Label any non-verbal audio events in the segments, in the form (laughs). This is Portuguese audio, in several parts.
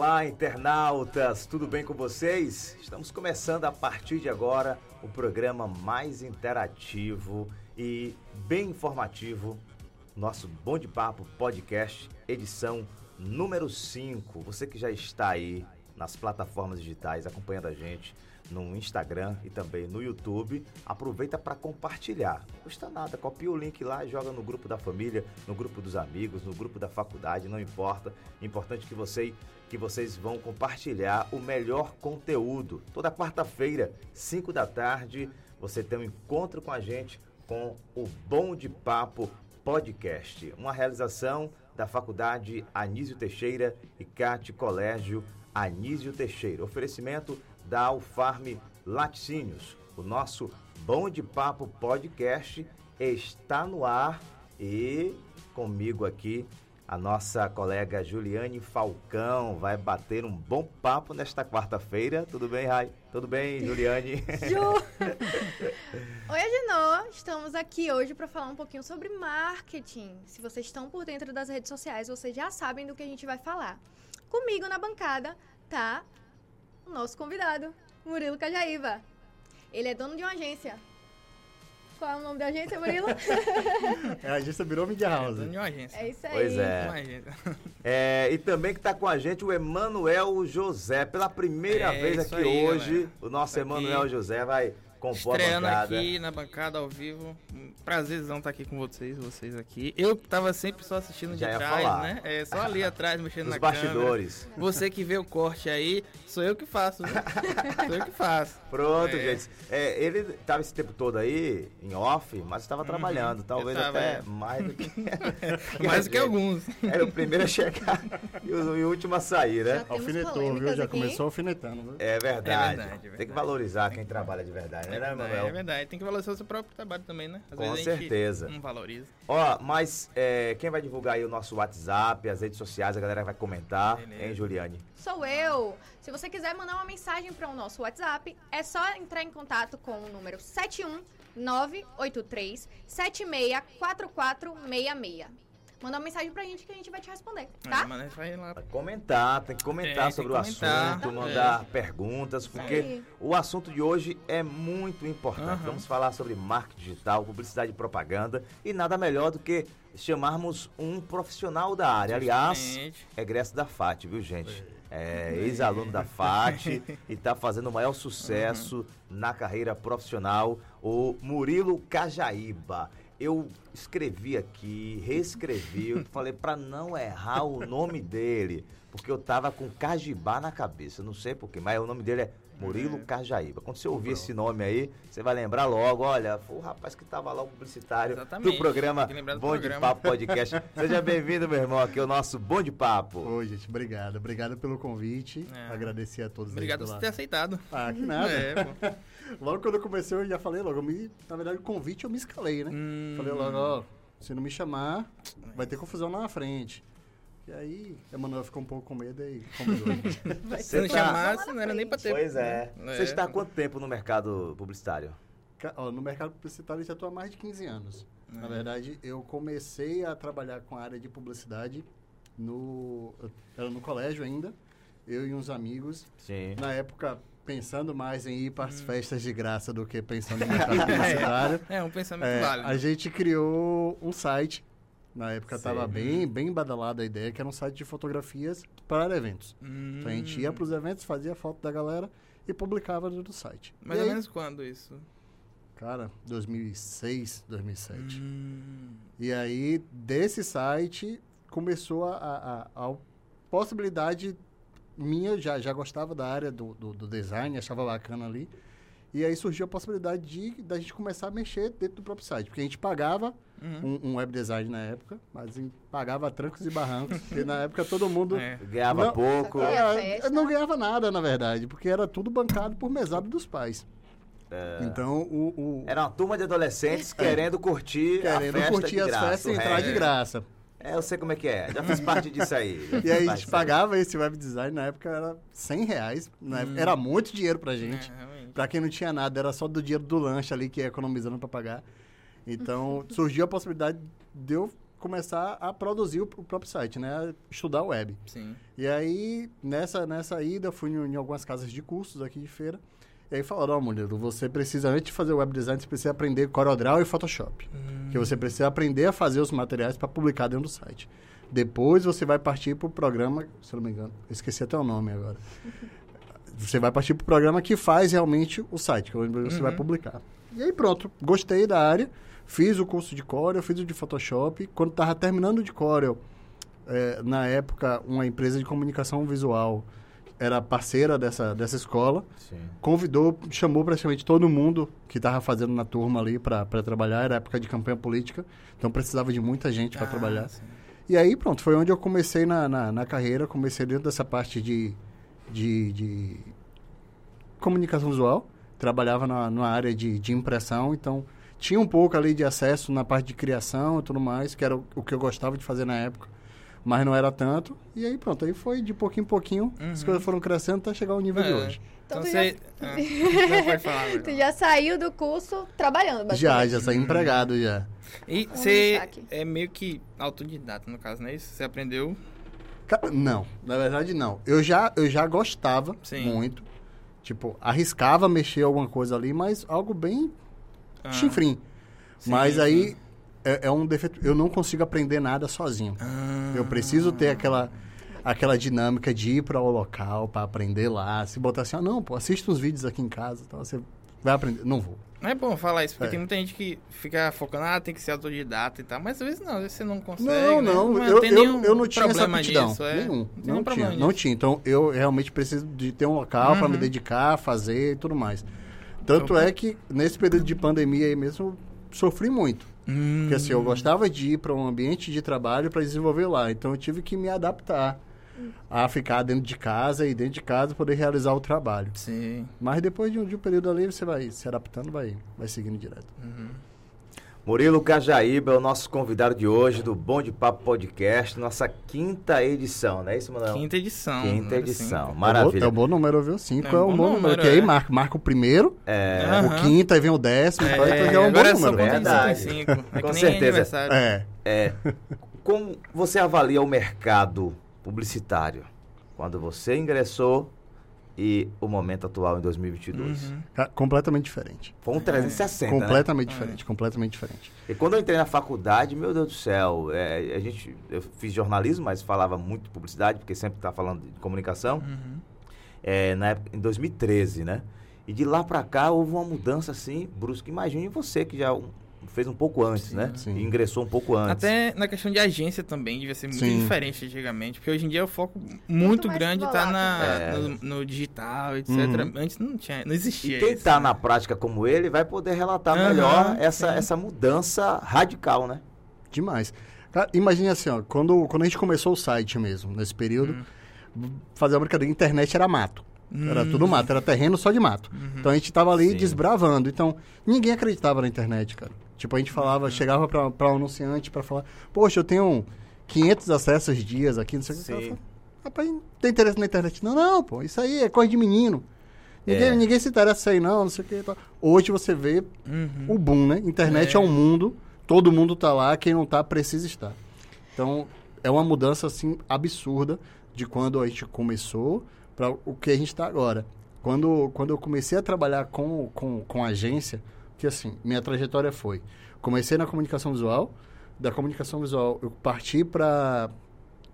Olá, internautas, tudo bem com vocês? Estamos começando a partir de agora o programa mais interativo e bem informativo, nosso Bom de Papo Podcast, edição número 5. Você que já está aí nas plataformas digitais acompanhando a gente no Instagram e também no YouTube, aproveita para compartilhar. Não custa nada, copia o link lá e joga no grupo da família, no grupo dos amigos, no grupo da faculdade, não importa. Importante que você que vocês vão compartilhar o melhor conteúdo. Toda quarta-feira, 5 da tarde, você tem um encontro com a gente com o Bom de Papo Podcast, uma realização da Faculdade Anísio Teixeira e CAT Colégio Anísio Teixeira. Oferecimento da Alfarm Laticínios. O nosso Bom de Papo Podcast está no ar e comigo aqui a nossa colega Juliane Falcão vai bater um bom papo nesta quarta-feira. Tudo bem, Rai? Tudo bem, Juliane? (laughs) Ju! Oi, Agenor! Estamos aqui hoje para falar um pouquinho sobre marketing. Se vocês estão por dentro das redes sociais, vocês já sabem do que a gente vai falar. Comigo na bancada tá o nosso convidado, Murilo Cajaíba. Ele é dono de uma agência. Qual é o nome da agência, Murilo? (laughs) é, a agência virou Media House. É, uma agência. é isso aí. Pois é. (laughs) é e também que está com a gente o Emanuel José. Pela primeira é, vez aqui aí, hoje, galera. o nosso Emanuel José vai compor Estreando aqui na bancada ao vivo. Prazerzão estar tá aqui com vocês, vocês aqui. Eu tava sempre só assistindo de trás, falar. né? É, só ali atrás, mexendo na bastidores. câmera. Você que vê o corte aí, sou eu que faço, né? (laughs) sou eu que faço. Pronto, é. gente. É, ele tava esse tempo todo aí, em off, mas estava uhum. trabalhando. Talvez tava, até é. mais do que... (laughs) (laughs) mais do que alguns. Era o primeiro a chegar e o, último a sair, né? Alfinetou, viu? Já aqui. começou alfinetando. Viu? É verdade. É verdade, Tem que valorizar quem trabalha de verdade, né, Manuel? É verdade. Tem que valorizar o seu próprio trabalho também, né? Às Com certeza. Não valoriza. Ó, mas é, quem vai divulgar aí o nosso WhatsApp, as redes sociais, a galera vai comentar, Beleza. hein, Juliane? Sou eu. Se você quiser mandar uma mensagem para o nosso WhatsApp, é só entrar em contato com o número 71983 764466. Manda uma mensagem pra gente que a gente vai te responder, tá? É, vai lá. Comentar, tem que comentar é, sobre o comentar. assunto, mandar é. perguntas, porque o assunto de hoje é muito importante. Uhum. Vamos falar sobre marketing digital, publicidade e propaganda, e nada melhor do que chamarmos um profissional da área. Aliás, egresso da FAT, viu, gente? É, ex-aluno da FAT (laughs) e está fazendo o maior sucesso uhum. na carreira profissional, o Murilo Cajaíba eu escrevi aqui, reescrevi, falei para não errar o nome dele, porque eu tava com Cajibá na cabeça, não sei porquê, mas o nome dele é Murilo é. Cajaíba. Quando você ouvir esse nome aí, você vai lembrar logo, olha, foi o rapaz que tava lá, o publicitário Exatamente. do programa do Bom programa. de Papo Podcast. Seja bem-vindo, meu irmão, aqui é o nosso Bom de Papo. Oi, gente, obrigado. Obrigado pelo convite. É. Agradecer a todos. Obrigado por ter aceitado. Ah, que nada. É, (laughs) logo quando eu comecei, eu já falei logo, me, na verdade, o convite eu me escalei, né? Hum. Falei logo, ó, se não me chamar, vai ter confusão lá na frente. E aí, Emanuel ficou um pouco com medo e. (laughs) Se não chamasse, não era nem para ter. Pois é. é. Você está há quanto tempo no mercado publicitário? no mercado publicitário já estou há mais de 15 anos. Na é. verdade, eu comecei a trabalhar com a área de publicidade no, era no colégio ainda, eu e uns amigos. Sim. Na época, pensando mais em ir para as hum. festas de graça do que pensando (laughs) no mercado publicitário. É, um pensamento é, válido. A gente criou um site na época estava bem, bem badalada a ideia, que era um site de fotografias para eventos. Hum. Então a gente ia para os eventos, fazia foto da galera e publicava no site. Mais e ou aí, menos quando isso? Cara, 2006, 2007. Hum. E aí, desse site, começou a, a, a possibilidade minha, já, já gostava da área do, do, do design, achava bacana ali. E aí surgiu a possibilidade de da gente começar a mexer dentro do próprio site. Porque a gente pagava uhum. um, um, web design na época, mas pagava trancos e barrancos. porque na época todo mundo. É. Ganhava não, pouco. É, não ganhava nada, na verdade, porque era tudo bancado por mesada dos pais. É. Então, o, o, Era uma turma de adolescentes querendo curtir querendo a festa curtir as festas e entrar de graça. É, eu sei como é que é. Já fiz parte disso aí. e aí a gente pagava esse web design, na época era 100 reais. Hum. era muito dinheiro pra gente. É, Pra quem não tinha nada, era só do dinheiro do lanche ali que ia economizando para pagar. Então, (laughs) surgiu a possibilidade de eu começar a produzir o, próprio site, né? Estudar web. Sim. E aí, nessa, nessa ida, fui em, em algumas casas de cursos aqui de feira. E aí falaram, ó, oh, Murilo, você precisa, antes de fazer web design, você precisa aprender CorelDRAW e Photoshop. Hum. Que você precisa aprender a fazer os materiais para publicar dentro do site. Depois você vai partir para o programa, se não me engano, esqueci até o nome agora. (laughs) você vai partir para o programa que faz realmente o site, que é você uhum. vai publicar. E aí pronto, gostei da área, fiz o curso de Corel, fiz o de Photoshop. Quando estava terminando de Corel, é, na época, uma empresa de comunicação visual era parceira dessa, dessa escola, Sim. convidou, chamou praticamente todo mundo que estava fazendo na turma ali para trabalhar, era época de campanha política, então precisava de muita gente para ah, trabalhar. Sim. E aí, pronto, foi onde eu comecei na, na, na carreira, comecei dentro dessa parte de, de, de comunicação visual, trabalhava na, na área de, de impressão, então tinha um pouco ali de acesso na parte de criação e tudo mais, que era o, o que eu gostava de fazer na época, mas não era tanto. E aí pronto, aí foi de pouquinho em pouquinho, uhum. as coisas foram crescendo até chegar ao nível é. de hoje. Então, então você... Já... Ah, pode falar. (laughs) tu já saiu do curso trabalhando, Já, já saí empregado já. E você é meio que autodidata, no caso, não é isso? Você aprendeu... Não, na verdade não. Eu já, eu já gostava Sim. muito. Tipo, arriscava mexer alguma coisa ali, mas algo bem ah. chinfrim. Sim, mas aí é, é, um defeito. Eu não consigo aprender nada sozinho. Ah. Eu preciso ter aquela aquela dinâmica de ir para o local para aprender lá. Se botar assim, ah, não, pô, assista uns vídeos aqui em casa, então você vai aprender. Não vou. É bom falar isso, porque é. tem muita gente que fica focando, ah, tem que ser autodidata e tal, mas às vezes não, às vezes você não consegue. Não, né? não, eu, eu, eu, não tinha essa aptidão. Disso, é. Nenhum. Não, não tinha, não tinha. Então eu realmente preciso de ter um local uhum. para me dedicar, fazer e tudo mais. Tanto Opa. é que nesse período de pandemia aí mesmo, sofri muito. Hum. Porque assim, eu gostava de ir para um ambiente de trabalho para desenvolver lá. Então eu tive que me adaptar a ficar dentro de casa e dentro de casa poder realizar o trabalho. Sim. Mas depois de um, de um período ali, você vai se adaptando, vai, vai seguindo direto. Uhum. Murilo Cajaíba é o nosso convidado de hoje do Bom de Papo Podcast, nossa quinta edição, não é isso, Manuel? Quinta edição. Quinta edição, maravilha. É o bom número, viu? Cinco é, é o bom, número, número, que aí é. marca, marca o primeiro, é. o quinto, aí vem o décimo, é, então é um bom é número. Verdade. Cinco. É Com certeza. É. é. Como você avalia o mercado publicitário? Quando você ingressou e o momento atual em 2022? Uhum. completamente diferente. Foi um 360, é. Completamente né? diferente, completamente diferente. E quando eu entrei na faculdade, meu Deus do céu, é, a gente, eu fiz jornalismo, mas falava muito de publicidade, porque sempre está falando de comunicação. Uhum. É, na época, em 2013, né? E de lá para cá houve uma mudança assim brusca. Imagine você que já fez um pouco antes, sim, né? Sim. E ingressou um pouco antes. Até na questão de agência também devia ser muito sim. diferente antigamente, porque hoje em dia o foco muito, muito grande está é. no, no, digital, etc. Uhum. Antes não tinha, não existia. E quem está né? na prática como ele vai poder relatar uhum, melhor essa, essa mudança radical, né? Demais. Cara, imagine assim, ó, quando, quando a gente começou o site mesmo, nesse período, uhum. fazer uma brincadeira, internet era mato. Era tudo hum. mato, era terreno só de mato. Uhum. Então a gente tava ali Sim. desbravando. Então, ninguém acreditava na internet, cara. Tipo, a gente falava, uhum. chegava para um anunciante para falar, poxa, eu tenho 500 acessos dias aqui, não sei o que. Rapaz, não tem interesse na internet. Não, não, pô, isso aí é coisa de menino. Ninguém, é. ninguém se interessa aí, não, não sei o que. Hoje você vê uhum. o boom, né? Internet é. é um mundo, todo mundo tá lá, quem não tá precisa estar. Então, é uma mudança, assim, absurda de quando a gente começou para o que a gente está agora. Quando, quando eu comecei a trabalhar com, com, com agência, que assim, minha trajetória foi, comecei na comunicação visual, da comunicação visual eu parti para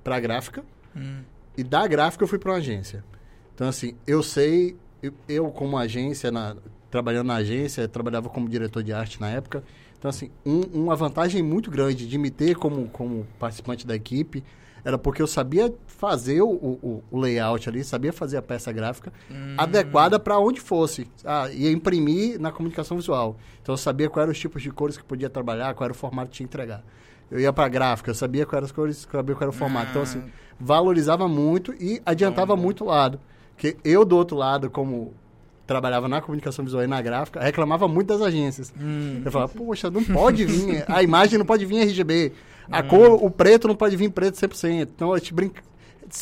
para gráfica hum. e da gráfica eu fui para uma agência. Então assim, eu sei, eu, eu como agência na, trabalhando na agência, trabalhava como diretor de arte na época. Então assim, um, uma vantagem muito grande de me ter como como participante da equipe era porque eu sabia fazer o, o, o layout ali, sabia fazer a peça gráfica hum. adequada para onde fosse. Ah, ia imprimir na comunicação visual. Então eu sabia quais eram os tipos de cores que podia trabalhar, qual era o formato que tinha que entregar. Eu ia para gráfica, eu sabia quais eram as cores, sabia qual era o formato. Então, assim, valorizava muito e adiantava muito o lado. Porque eu, do outro lado, como trabalhava na comunicação visual e na gráfica, reclamava muito das agências. Hum. Eu falava, poxa, não pode vir, a imagem não pode vir RGB. A hum. cor, o preto não pode vir preto 100%. Então a gente brinca.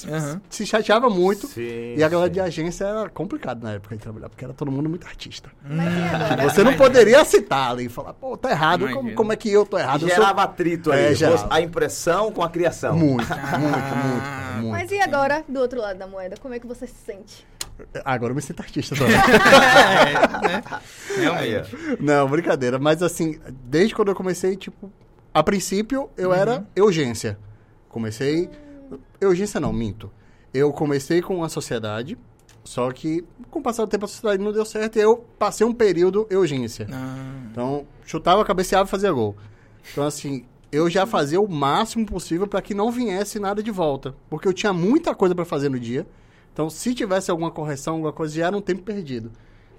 uhum. se chateava muito. Sim, e a galera sim. de agência era complicado na época de trabalhar, porque era todo mundo muito artista. Mas Você não poderia citar ali e falar, pô, tá errado, como, como, é que eu tô errado? Gerava sou... atrito aí, é, a impressão com a criação. Muito, ah. (laughs) muito, muito, muito. Mas e agora, do outro lado da moeda, como é que você se sente? Agora eu me sinto artista também. (laughs) é, né? Realmente. Não, brincadeira. Mas assim, desde quando eu comecei, tipo, a princípio eu uhum. era urgência. Comecei. Urgência não, minto. Eu comecei com a sociedade, só que com o passar do tempo a sociedade não deu certo e eu passei um período urgência. Ah. Então, chutava, cabeceava e fazia gol. Então, assim, eu já fazia o máximo possível para que não viesse nada de volta. Porque eu tinha muita coisa para fazer no dia. Então, se tivesse alguma correção, alguma coisa, já era um tempo perdido.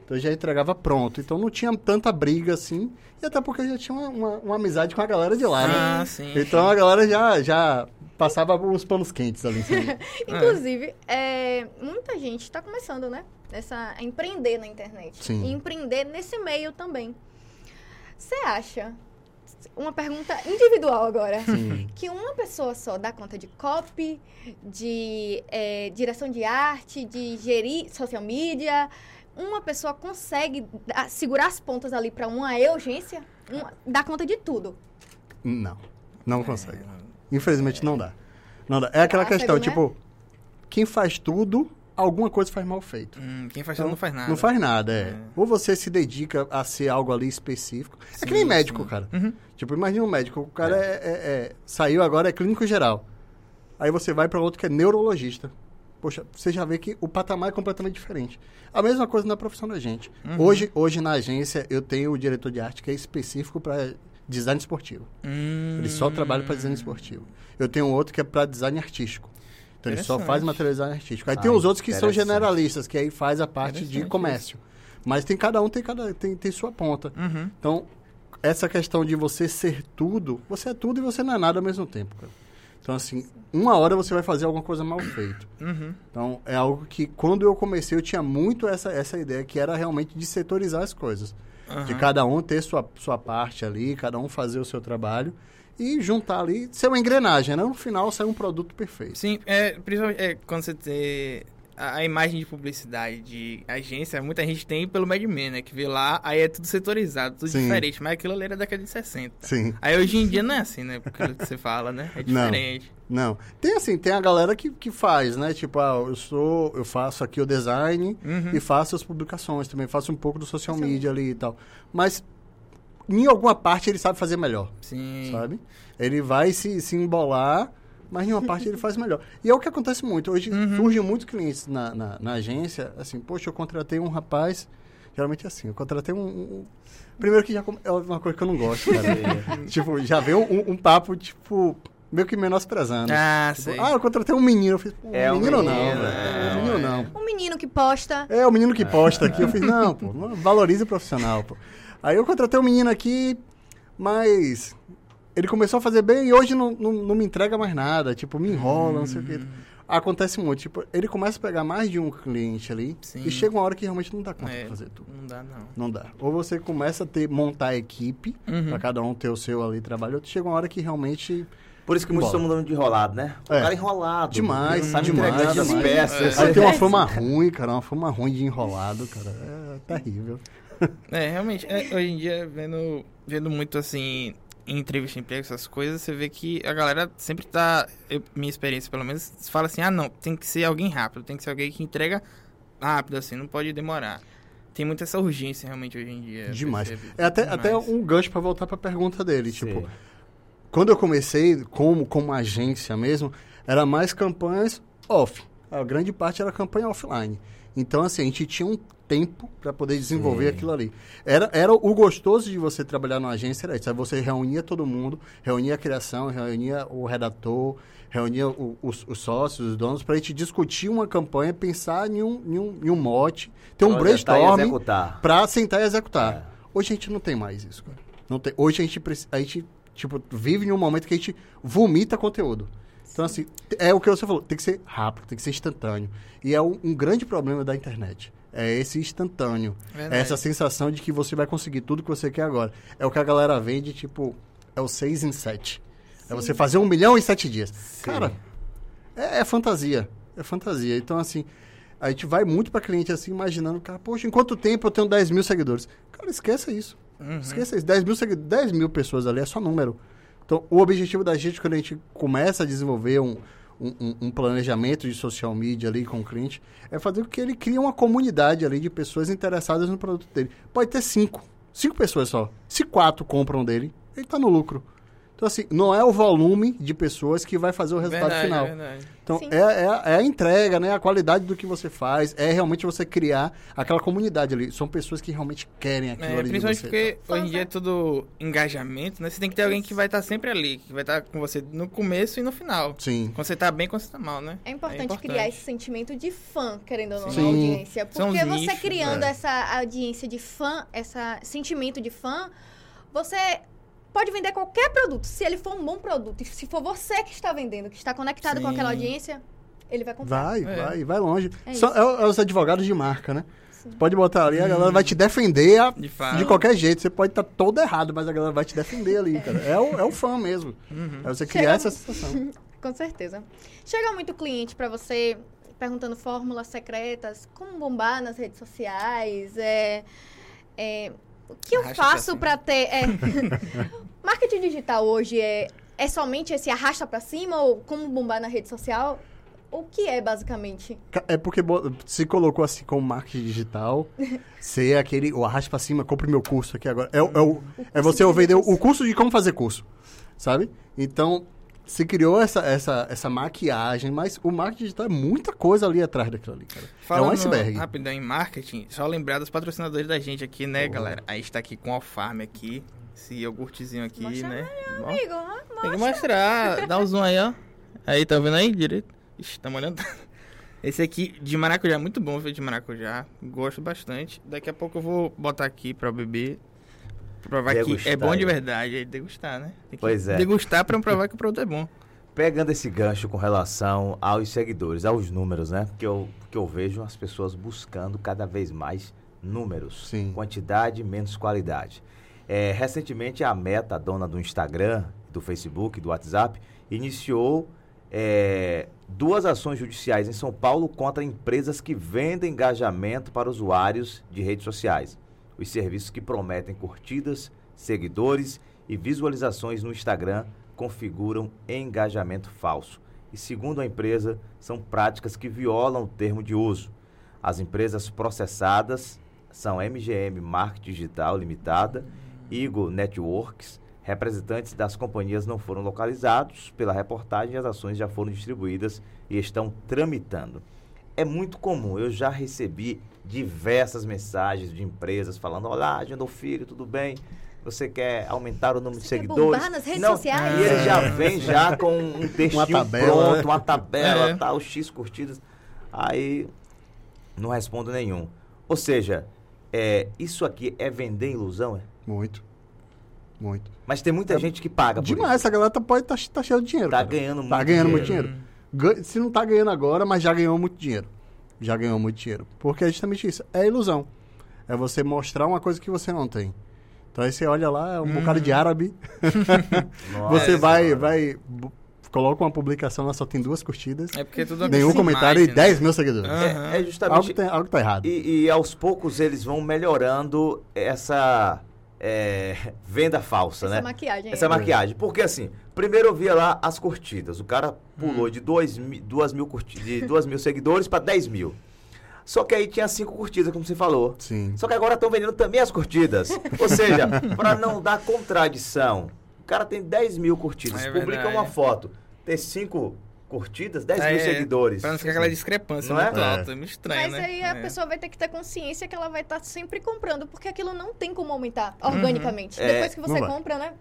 Então, eu já entregava pronto. Então, não tinha tanta briga assim. E até porque eu já tinha uma, uma, uma amizade com a galera de lá, né? Ah, sim. Então, a galera já, já passava uns panos quentes ali. (laughs) Inclusive, é, muita gente está começando, né? Essa, a empreender na internet. Sim. E empreender nesse meio também. Você acha uma pergunta individual agora. Sim. Que uma pessoa só dá conta de copy, de é, direção de arte, de gerir social media. Uma pessoa consegue segurar as pontas ali para uma urgência, uma, dar conta de tudo. Não, não é. consegue. Infelizmente não dá. Não dá. É aquela ah, questão, né? tipo, quem faz tudo alguma coisa faz mal feito. Hum, quem faz então, não faz nada. Não faz nada, é. é. Ou você se dedica a ser algo ali específico. Sim, é que nem médico, sim. cara. Uhum. Tipo, imagina um médico, o cara é. É, é, é saiu agora, é clínico geral. Aí você vai para outro que é neurologista. Poxa, você já vê que o patamar é completamente diferente. A mesma coisa na profissão da gente. Uhum. Hoje, hoje na agência, eu tenho o diretor de arte que é específico para design esportivo. Hum. Ele só trabalha para design esportivo. Eu tenho outro que é para design artístico. Então ele só faz materialização artístico. Aí ah, tem os outros que são generalistas, que aí faz a parte de comércio. Mas tem cada um tem cada tem, tem sua ponta. Uhum. Então, essa questão de você ser tudo, você é tudo e você não é nada ao mesmo tempo, cara. Então, assim, uma hora você vai fazer alguma coisa mal feita. Uhum. Então, é algo que, quando eu comecei, eu tinha muito essa, essa ideia, que era realmente de setorizar as coisas. Uhum. De cada um ter sua, sua parte ali, cada um fazer o seu trabalho e juntar ali, ser uma engrenagem, né? No final, sair um produto perfeito. Sim, é, principalmente é, quando você tem a, a, imagem de publicidade de agência, muita gente tem pelo Mad Men, né? Que vê lá, aí é tudo setorizado, tudo Sim. diferente. Mas aquilo ali era da década de 60. Sim. Aí hoje em dia não é assim, né? Porque que você fala, né? É diferente. Não, não. Tem assim, tem a galera que, que faz, né? Tipo, ah, eu sou, eu faço aqui o design uhum. e faço as publicações também, faço um pouco do social media ali e tal. Mas em alguma parte ele sabe fazer melhor. Sim. Sabe? Ele vai se, se embolar, mas em uma parte ele faz melhor. E é o que acontece muito. Hoje uhum. surgem muitos clientes na, na, na, agência, assim, poxa, eu contratei um rapaz. Geralmente é assim, eu contratei um. um primeiro que já é uma coisa que eu não gosto, cara. (laughs) tipo, já veio um, um papo, tipo, meio que menosprezando. Ah, tipo, sei. Ah, eu contratei um menino. Eu fiz, pô, é um menino, menino não, velho. É, um menino não. Um menino que posta. É, o um menino que posta aqui. Eu fiz, não, (laughs) pô, valorize o profissional, pô. Aí eu contratei um menino aqui, mas ele começou a fazer bem e hoje não, não, não me entrega mais nada. Tipo, me enrola, hum. não sei o quê. Hum. Acontece muito. Tipo, ele começa a pegar mais de um cliente ali Sim. e chega uma hora que realmente não dá conta é, de fazer tudo. Não dá, não. Não dá. Ou você começa a ter, montar a equipe, uhum. para cada um ter o seu ali trabalho, ou chega uma hora que realmente... Por isso que muitos estão mudando de enrolado, né? O é. cara enrolado. Demais, sabe demais, demais. as peças. É. Aí tem uma fama ruim, cara. Uma fama ruim de enrolado, cara. É terrível. É, realmente, é, hoje em dia, vendo, vendo muito assim, em entrevista de emprego, essas coisas, você vê que a galera sempre tá, eu, minha experiência pelo menos, fala assim, ah não, tem que ser alguém rápido, tem que ser alguém que entrega rápido, assim, não pode demorar. Tem muita essa urgência realmente hoje em dia. Demais. É até, Demais. até um gancho para voltar para a pergunta dele, Sim. tipo, quando eu comecei como, como agência mesmo, era mais campanhas off. A grande parte era campanha offline. Então, assim, a gente tinha um tempo para poder desenvolver Sim. aquilo ali. Era, era o gostoso de você trabalhar numa agência, era isso. Aí você reunia todo mundo, reunia a criação, reunia o redator, reunia o, os, os, sócios, os donos, para a gente discutir uma campanha, pensar em um, em um, em um mote, ter um brainstorming para sentar e executar. É. Hoje a gente não tem mais isso, cara. Não tem, hoje a gente, a gente tipo, vive em um momento que a gente vomita conteúdo. Então, assim, é o que você falou, tem que ser rápido, tem que ser instantâneo. E é um, um grande problema da internet. É esse instantâneo. É essa sensação de que você vai conseguir tudo que você quer agora. É o que a galera vende, tipo, é o 6 em 7. É você fazer um milhão em sete dias. Sim. Cara, É, é fantasia. É fantasia. Então, assim, a gente vai muito para cliente assim, imaginando, cara, poxa, em quanto tempo eu tenho 10 mil seguidores? Cara, esqueça isso. Uhum. Esqueça isso. 10 mil, segui- 10 mil pessoas ali é só número. Então, o objetivo da gente, quando a gente começa a desenvolver um, um, um- planejamento de social media ali com o cliente, é fazer com que ele crie uma comunidade ali de pessoas interessadas no produto dele. Pode ter cinco. Cinco pessoas só. Se quatro compram dele, ele está no lucro. Então, assim, não é o volume de pessoas que vai fazer o resultado Verdade, final. verdade. Então, é, é, a- é a entrega, né? A qualidade do que você faz. É realmente você criar aquela comunidade ali. São pessoas que realmente querem aquilo É, ali de principalmente você. porque tá? hoje em dia é tudo engajamento, né? Você tem que ter alguém que vai estar sempre ali, que vai estar com você no começo e no final. Sim. Quando você tá bem, quando você tá mal, né? É importante, criar esse sentimento de fã, querendo ou não, Sim. na audiência. São Porque os você nichos, criando é. essa audiência de fã, esse sentimento de fã, você pode vender qualquer produto. Se ele for um bom produto, e se for você que está vendendo, que está conectado com Sim. aquela audiência, ele vai comprar. Vai, É. vai, vai longe. É São- isso. é, é os advogados de marca, né? Sim. Você pode botar ali, a galera vai te defender a- De de qualquer jeito. Você pode estar todo errado, mas a galera vai te defender ali, cara. É o, é o fã mesmo. Uhum. É você criar Chega- essa situação. (laughs) Com certeza. Chega muito cliente pra você perguntando fórmulas secretas, como bombar nas redes sociais, é, é, o que eu Arrasta pra faço pra ter... é, (laughs) marketing digital hoje é, é somente esse arrasta pra cima ou como bombar na rede social? O que é, basicamente? Ca- É porque se colocou assim como marketing digital, (laughs) ser aquele, o arraste pra cima, compre meu curso aqui agora. É, o- é, o- é você de vender o curso de como fazer curso, sabe? Então, se criou essa, essa, essa maquiagem, mas o marketing digital é muita coisa ali atrás daquilo ali, cara. é um iceberg. rapidão em marketing, só lembrar dos patrocinadores da gente aqui, né, galera? A gente tá aqui com o Farm aqui, esse iogurtezinho aqui, Mostra né? Bom, Amigo, ó, tem que mostrar, dá um zoom aí, ó. Aí, tá vendo aí direito? Ixi, tá molhando. (laughs) Esse aqui de maracujá, muito bom, viu, de maracujá. Gosto bastante. Daqui a pouco eu vou botar aqui pra beber. Provar que Degustar, é bom de né? verdade. É degustar, né? Tem que Pois é. Degustar pra provar que o produto é bom. Pegando esse gancho com relação aos seguidores, aos números, né? Porque eu, porque eu vejo as pessoas buscando cada vez mais números. Sim. Quantidade menos qualidade. É, recentemente, a Meta, a dona do Instagram, do Facebook, do WhatsApp, iniciou é, duas ações judiciais em São Paulo contra empresas que vendem engajamento para usuários de redes sociais. Os serviços que prometem curtidas, seguidores e visualizações no Instagram configuram engajamento falso. E segundo a empresa, são práticas que violam o termo de uso. As empresas processadas são MGM Marketing Digital Limitada, Eagle Networks. Representantes das companhias não foram localizados pela reportagem as ações já foram distribuídas e estão tramitando. É muito comum, eu já recebi diversas mensagens de empresas falando: Olá, Jandô Filho, tudo bem? Você quer aumentar o número de Você quer seguidores? bombar nas redes Não, sociais? E ele já É. vem já (laughs) com um textinho tabela, pronto, né? uma tabela, É. tal, X curtidas. Aí não respondo nenhum. Ou seja, é, isso aqui é vender ilusão, é? Muito. Muito. Mas tem muita gente que paga por Demais, essa galera tá, pode tá, tá cheia de dinheiro. isso. Tá cara. ganhando muito Tá ganhando muito dinheiro. dinheiro. Gan- Se não tá ganhando agora, mas já ganhou muito dinheiro. Já ganhou muito dinheiro. Porque é justamente isso. É ilusão. É você mostrar uma coisa que você não tem. Então aí você olha lá, é um Uhum. bocado de árabe. (laughs) Nossa, você vai, vai. Coloca uma publicação, ela só tem duas curtidas. É porque tudo nenhum com comentário e imagem, né? 10 mil seguidores. Ah. É, é Algo, justamente. tem, algo tá errado. E, e aos poucos eles vão melhorando essa é, (laughs) venda falsa, Essa né? maquiagem. Essa aí. maquiagem. Porque assim, primeiro eu via lá as curtidas. O cara pulou de 2 mil, duas mil, curti- de duas mil (laughs) seguidores para 10 mil. Só que aí tinha cinco curtidas, como você falou. Sim. Só que agora estão vendendo também as curtidas. Ou seja, (laughs) para não dar contradição, o cara tem 10 mil curtidas, É publica verdade. uma foto, tem cinco curtidas, 10 mil É, seguidores. Pra não ficar aquela discrepância Não é? muito É. alta, é muito estranho, Mas né? aí a É. pessoa vai ter que ter consciência que ela vai estar sempre comprando, porque aquilo não tem como aumentar organicamente. É, Depois que você compra, né?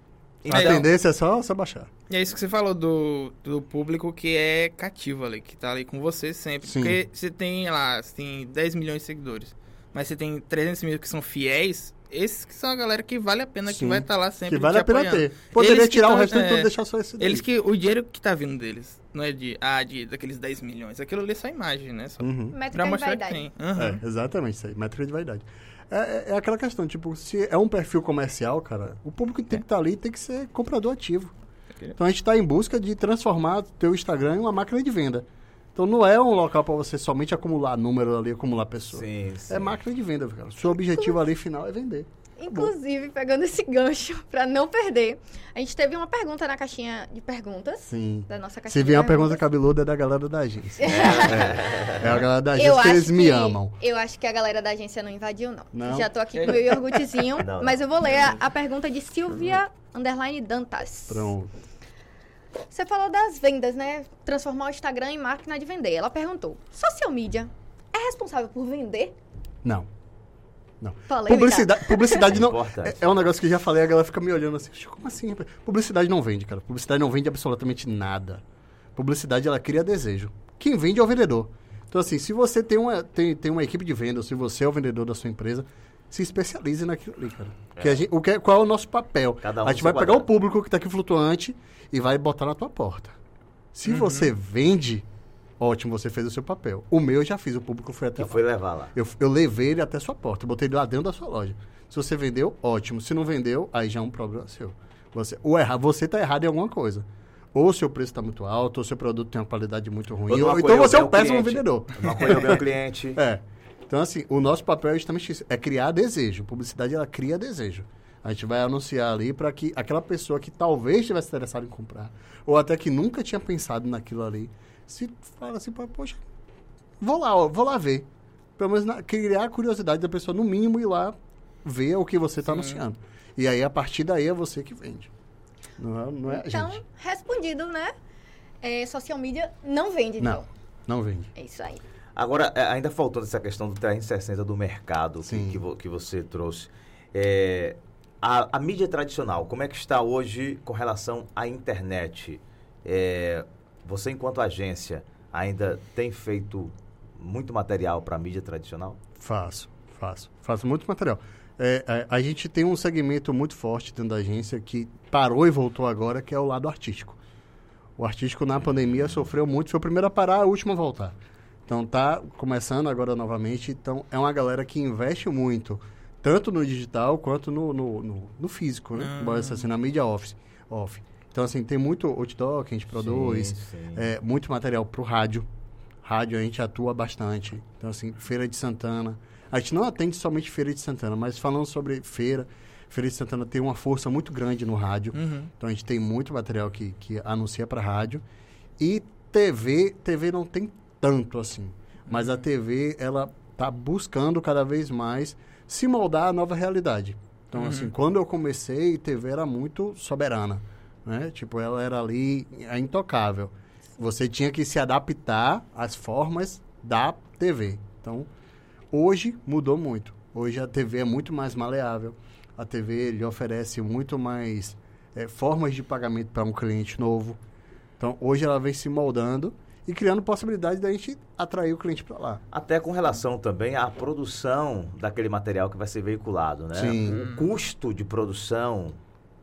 A Então, tendência é só, só baixar. E é isso que você falou do, do público que é cativo ali, que tá ali com você sempre. Sim. Porque você tem lá, você tem 10 milhões de seguidores, mas você tem 300 mil que são fiéis, esses que são a galera que vale a pena, que Sim. vai estar lá sempre Que vale te a pena ter. Poderia Eles que tirar o tão- resto e é, tudo deixar só esse daí. Eles que, o dinheiro que tá vindo deles, não é de, ah, de, daqueles 10 milhões, aquilo ali é só imagem, né? Só Uhum. Métrica pra de mostrar que tem. Aham. É, exatamente isso aí, métrica de vaidade. É, é- é aquela questão, tipo, se é um perfil comercial, cara, o público que tem que estar ali tem que ser comprador ativo. Então a gente está em busca de transformar o teu Instagram em uma máquina de venda. Então não é um local para você somente acumular número ali, acumular pessoas. Sim, sim. É máquina de venda, cara. O seu objetivo ali final é vender. Inclusive, pegando esse gancho (laughs) pra não perder, a gente teve uma pergunta na caixinha de perguntas. Sim. Da nossa caixinha Se vier uma pergunta cabeluda, é da galera da agência. (laughs) É a galera da agência Eu que eles me que- amam. Eu acho que a galera da agência não invadiu, não. Não? Já tô aqui com (laughs) o meu iogurtezinho, Não, não. mas eu vou ler a, a pergunta de Silvia Underline Dantas. Pronto. Você falou das vendas, né? Transformar o Instagram em máquina de vender. Ela perguntou: social media é responsável por vender? Não. Não. Falei, Publicidade, publicidade não. Importante. É, é um negócio que eu já falei, a galera fica me olhando assim, "Oxe, como assim? rapaz?" Publicidade não vende, cara. Publicidade não vende absolutamente nada. Publicidade, ela cria desejo. Quem vende é o vendedor. Então, assim, se você tem uma, tem, tem uma equipe de venda, ou se você é o vendedor da sua empresa, se especialize naquilo ali, cara. Que a gente, o que, é- qual é o nosso papel? Cada um a gente vai pegar o público que está aqui flutuante e vai botar na tua porta. Se você vende, ótimo, você fez o seu papel. O meu eu já fiz, o público foi até lá. foi levar lá. Eu, eu levei ele até sua porta, eu botei ele lá dentro da sua loja. Se você vendeu, ótimo. Se não vendeu, aí já é um problema seu. Você, ou erra, você tá errado em alguma coisa. Ou o seu preço está muito alto, ou o seu produto tem uma qualidade muito ruim. Ou então você é um péssimo cliente. vendedor. Não acolheu o (laughs) cliente. É. Então, assim, o nosso papel é justamente isso, é criar desejo. Publicidade, ela cria desejo. A gente vai anunciar ali para que aquela pessoa que talvez estivesse interessada em comprar, ou até que nunca tinha pensado naquilo ali, se fala assim, "Pô, poxa, vou lá, ó, vou lá ver. Pelo menos na- criar a curiosidade da pessoa, no mínimo, ir lá ver o que você está anunciando. E aí, a partir daí, é você que vende. Não é, não é Então, gente. respondido, né? É, social media não vende, Não, então. não vende. É isso aí. Agora, é, ainda faltando essa questão do 360 do mercado que, Sim. que, vo- que você trouxe. É, a, a mídia tradicional, como é que está hoje com relação à internet? É, você, enquanto agência, ainda tem feito muito material para a mídia tradicional? Faço, faço. Faço muito material. É, a, a gente tem um segmento muito forte dentro da agência que parou e voltou agora, que é o lado artístico. O artístico na pandemia sofreu muito, foi o primeiro a parar, a última a voltar. Então tá começando agora novamente. Então é uma galera que investe muito, tanto no digital quanto no, no, no- no físico, né? Ah. Bora dizer assim, na mídia office, off. Então assim, tem muito outdoor que a gente produz, Sim, sim. é, muito material para o rádio. Rádio a gente atua bastante. Então, assim, Feira de Santana. A gente não atende somente Feira de Santana, mas falando sobre feira, Feira de Santana tem uma força muito grande no rádio. Uhum. Então, a gente tem muito material que, que anuncia para rádio. E TV, TV não tem tanto assim. Mas a TV, ela tá buscando cada vez mais se moldar à nova realidade. Então, assim, quando eu comecei, TV era muito soberana, né? Tipo, ela era ali é intocável. Você tinha que se adaptar às formas da TV. Então, hoje mudou muito. Hoje a TV é muito mais maleável. A TV lhe oferece muito mais eh, formas de pagamento para um cliente novo. Então, hoje ela vem se moldando e criando possibilidade da gente atrair o cliente para lá. Até com relação também à produção daquele material que vai ser veiculado, né? Sim. O custo de produção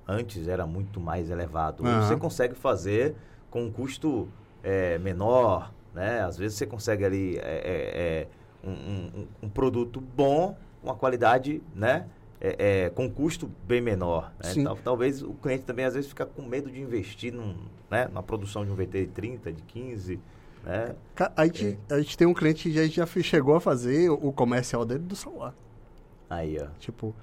antes era muito mais elevado. Aham. Você consegue fazer com um custo é, menor, né? Às vezes você consegue ali é, é, é, um, um- um produto bom, uma qualidade, né? É, é, com custo bem menor. né? Tal- talvez o cliente também às vezes fica com medo de investir num, né? na produção de um VT de 30, de 15, né? A gente, a gente tem um cliente que já, já chegou a fazer o, o comercial dele do celular. Aí, ó. Tipo,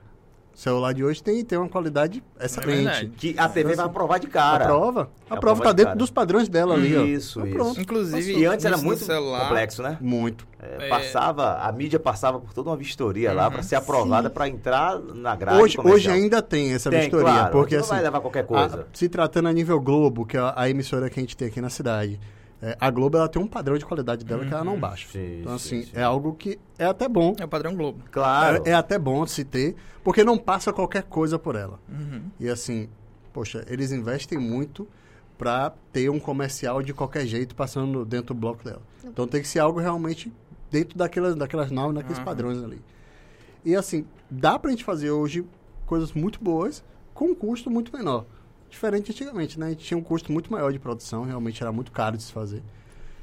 o celular de hoje tem, tem uma qualidade excelente. verdade. Que a TV Então, vai assim, aprovar de cara. A prova. É A a prova prova tá de dentro cara. dos padrões dela ali, ó. Isso, Tá isso. pronto. Inclusive, E antes era muito celular, complexo, né? Muito. É, É. Passava, a mídia passava por toda uma vistoria lá para ser aprovada para entrar na grade Hoje, hoje comercial. ainda tem essa Tem, vistoria. claro, porque não assim, vai levar qualquer a- coisa. se tratando a nível Globo, que é a, a emissora que a gente tem aqui na cidade, é, a Globo ela tem um padrão de qualidade dela que ela não baixa. Sim, então, sim, assim, sim. é algo que é até bom. é o padrão Globo. Claro. É, é até bom se ter, porque não passa qualquer coisa por ela. Uhum. E assim, poxa, eles investem muito para ter um comercial de qualquer jeito passando dentro do bloco dela. Então tem que ser algo realmente dentro daquelas, daquelas normas, daqueles padrões ali. E assim, dá pra gente fazer hoje coisas muito boas com um custo muito menor. Diferente antigamente, né? A gente tinha um custo muito maior de produção, realmente era muito caro de se fazer.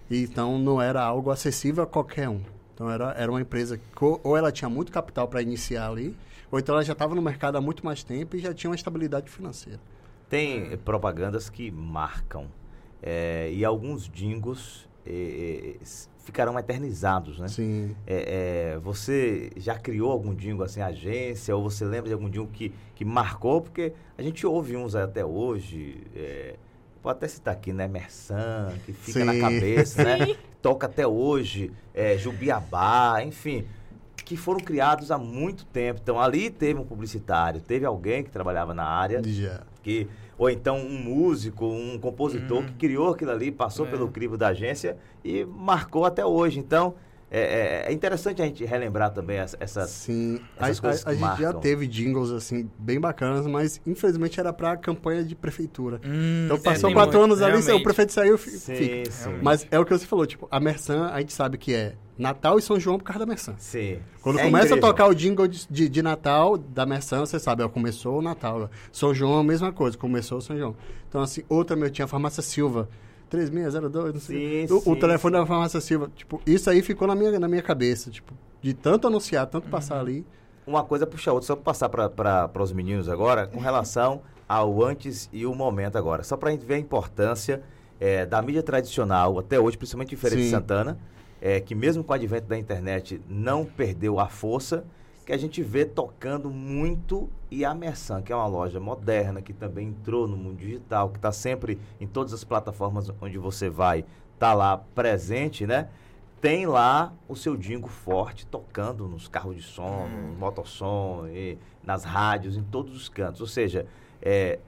Então não era algo acessível a qualquer um. Então era, era uma empresa que ou ela tinha muito capital para iniciar ali, ou então ela já estava no mercado há muito mais tempo e já tinha uma estabilidade financeira. Tem propagandas que marcam. é, e alguns jingles é, s- ficarão eternizados, né? Sim. É, é, você já criou algum jingle assim, agência, ou você lembra de algum jingle que, que marcou? Porque a gente ouve uns até hoje, é, vou até citar aqui, né? Mersan, que fica na Sim. cabeça, né? Toca até hoje, é, Jubiabá, enfim, que foram criados há muito tempo. Então ali teve um publicitário, teve alguém que trabalhava na área, Já. que ou então um músico, um compositor Uhum. que criou aquilo ali, passou É. pelo crivo da agência e marcou até hoje. Então, é, é- é interessante a gente relembrar também essa, essas... Sim. A, essas coisas a- a gente já teve jingles, assim, bem bacanas, mas infelizmente era pra campanha de prefeitura. Hum, Então é, passou tem quatro muito, anos ali, o realmente. prefeito saiu, fi- Sim, fica. sim. Mas é o que você falou, tipo, a Mersan, a gente sabe que é Natal e São João por causa da Mersan. Sim. Quando É começa incrível. a tocar o jingle de, de, de Natal da Mersan, você sabe, ó, começou o Natal. São João, a mesma coisa, começou o São João. Então, assim, outra, meu, tinha a Farmácia Silva, 3602, não sei. Sim, o, o sim, telefone da Farmácia Silva, tipo, isso aí ficou na minha, na minha cabeça, tipo, de tanto anunciar, tanto passar ali. Uma coisa puxa a outra, só para passar para os meninos agora, com relação (laughs) ao antes e o momento agora. Só para a gente ver a importância é, da mídia tradicional, até hoje, principalmente em Feira de. Santana, é, que mesmo com o advento da internet não perdeu a força, que a gente vê tocando muito e a Mersan, que é uma loja moderna, que também entrou no mundo digital, que está sempre em todas as plataformas onde você vai, tá lá presente, né? Tem lá o seu dingo forte tocando nos carros de som, no motossom, e nas rádios, em todos os cantos. Ou seja, é,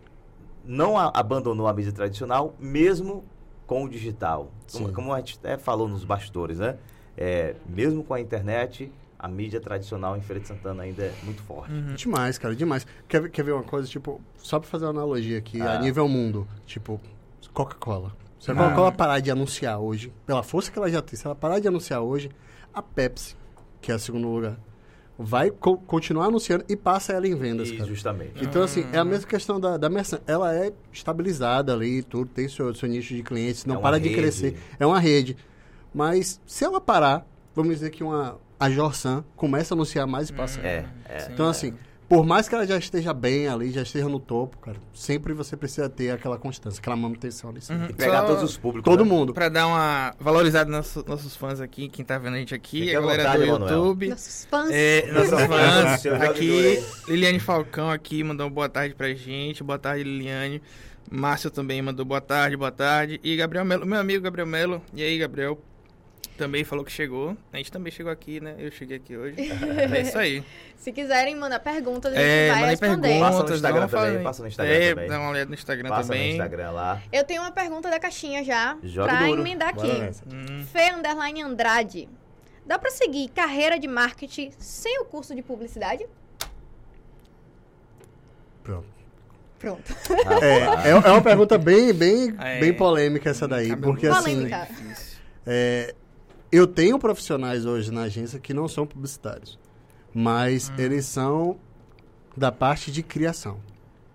não abandonou a mídia tradicional, mesmo com o digital. Como, como a gente até falou nos bastidores, né? É, mesmo com a internet, a mídia tradicional em Feira de Santana ainda é muito forte. Demais, cara, demais. Quer, ver- quer ver uma coisa, tipo, só pra fazer uma analogia aqui, Ah. a nível mundo, tipo, Coca-Cola. Se a Ah. Coca-Cola parar de anunciar hoje, pela força que ela já tem, se ela parar de anunciar hoje, a Pepsi, que é o segundo lugar, vai co- continuar anunciando e passa ela em vendas, E cara. justamente. Então, assim, é a mesma questão da, da Mersan. Ela é estabilizada ali, tudo, tem seu, seu nicho de clientes, não É para de rede. crescer. É uma rede. Mas, se ela parar, vamos dizer que uma, a Jorsan começa a anunciar mais e passa. É, é. Sim. Então, assim, por mais que ela já esteja bem ali, já esteja no topo, cara, sempre você precisa ter aquela constância, aquela manutenção ali. Uhum. E pegar Só- todos os públicos. Todo né? mundo. Pra dar uma valorizada nos nossos, nossos fãs aqui, quem tá vendo a gente aqui, Fique a galera vontade, do Emanuel. YouTube. Nossos fãs. É, nossos fãs aqui. Liliane Falcão aqui mandou boa tarde pra gente. Boa tarde, Liliane. Márcio também mandou boa tarde, boa tarde. E Gabriel Melo, meu amigo Gabriel Melo. E aí, Gabriel? Também falou que chegou. A gente também chegou aqui, né? Eu cheguei aqui hoje. (laughs) É isso aí. Se quiserem mandar perguntas, a gente É, vai responder. perguntas. Passa no Instagram também, falem. passa no Instagram é, também. dá uma olhada no Instagram Passa também. no Instagram lá. Eu tenho uma pergunta da caixinha já, Joga pra duro. emendar aqui. Hum, Fê Underline Andrade. Dá pra seguir carreira de marketing sem o curso de publicidade? Pronto. Pronto. É, (laughs) é, é uma pergunta bem, bem, É. bem polêmica essa daí, porque assim, Polêmica. difícil. É, eu tenho profissionais hoje na agência que não são publicitários, mas eles são da parte de criação.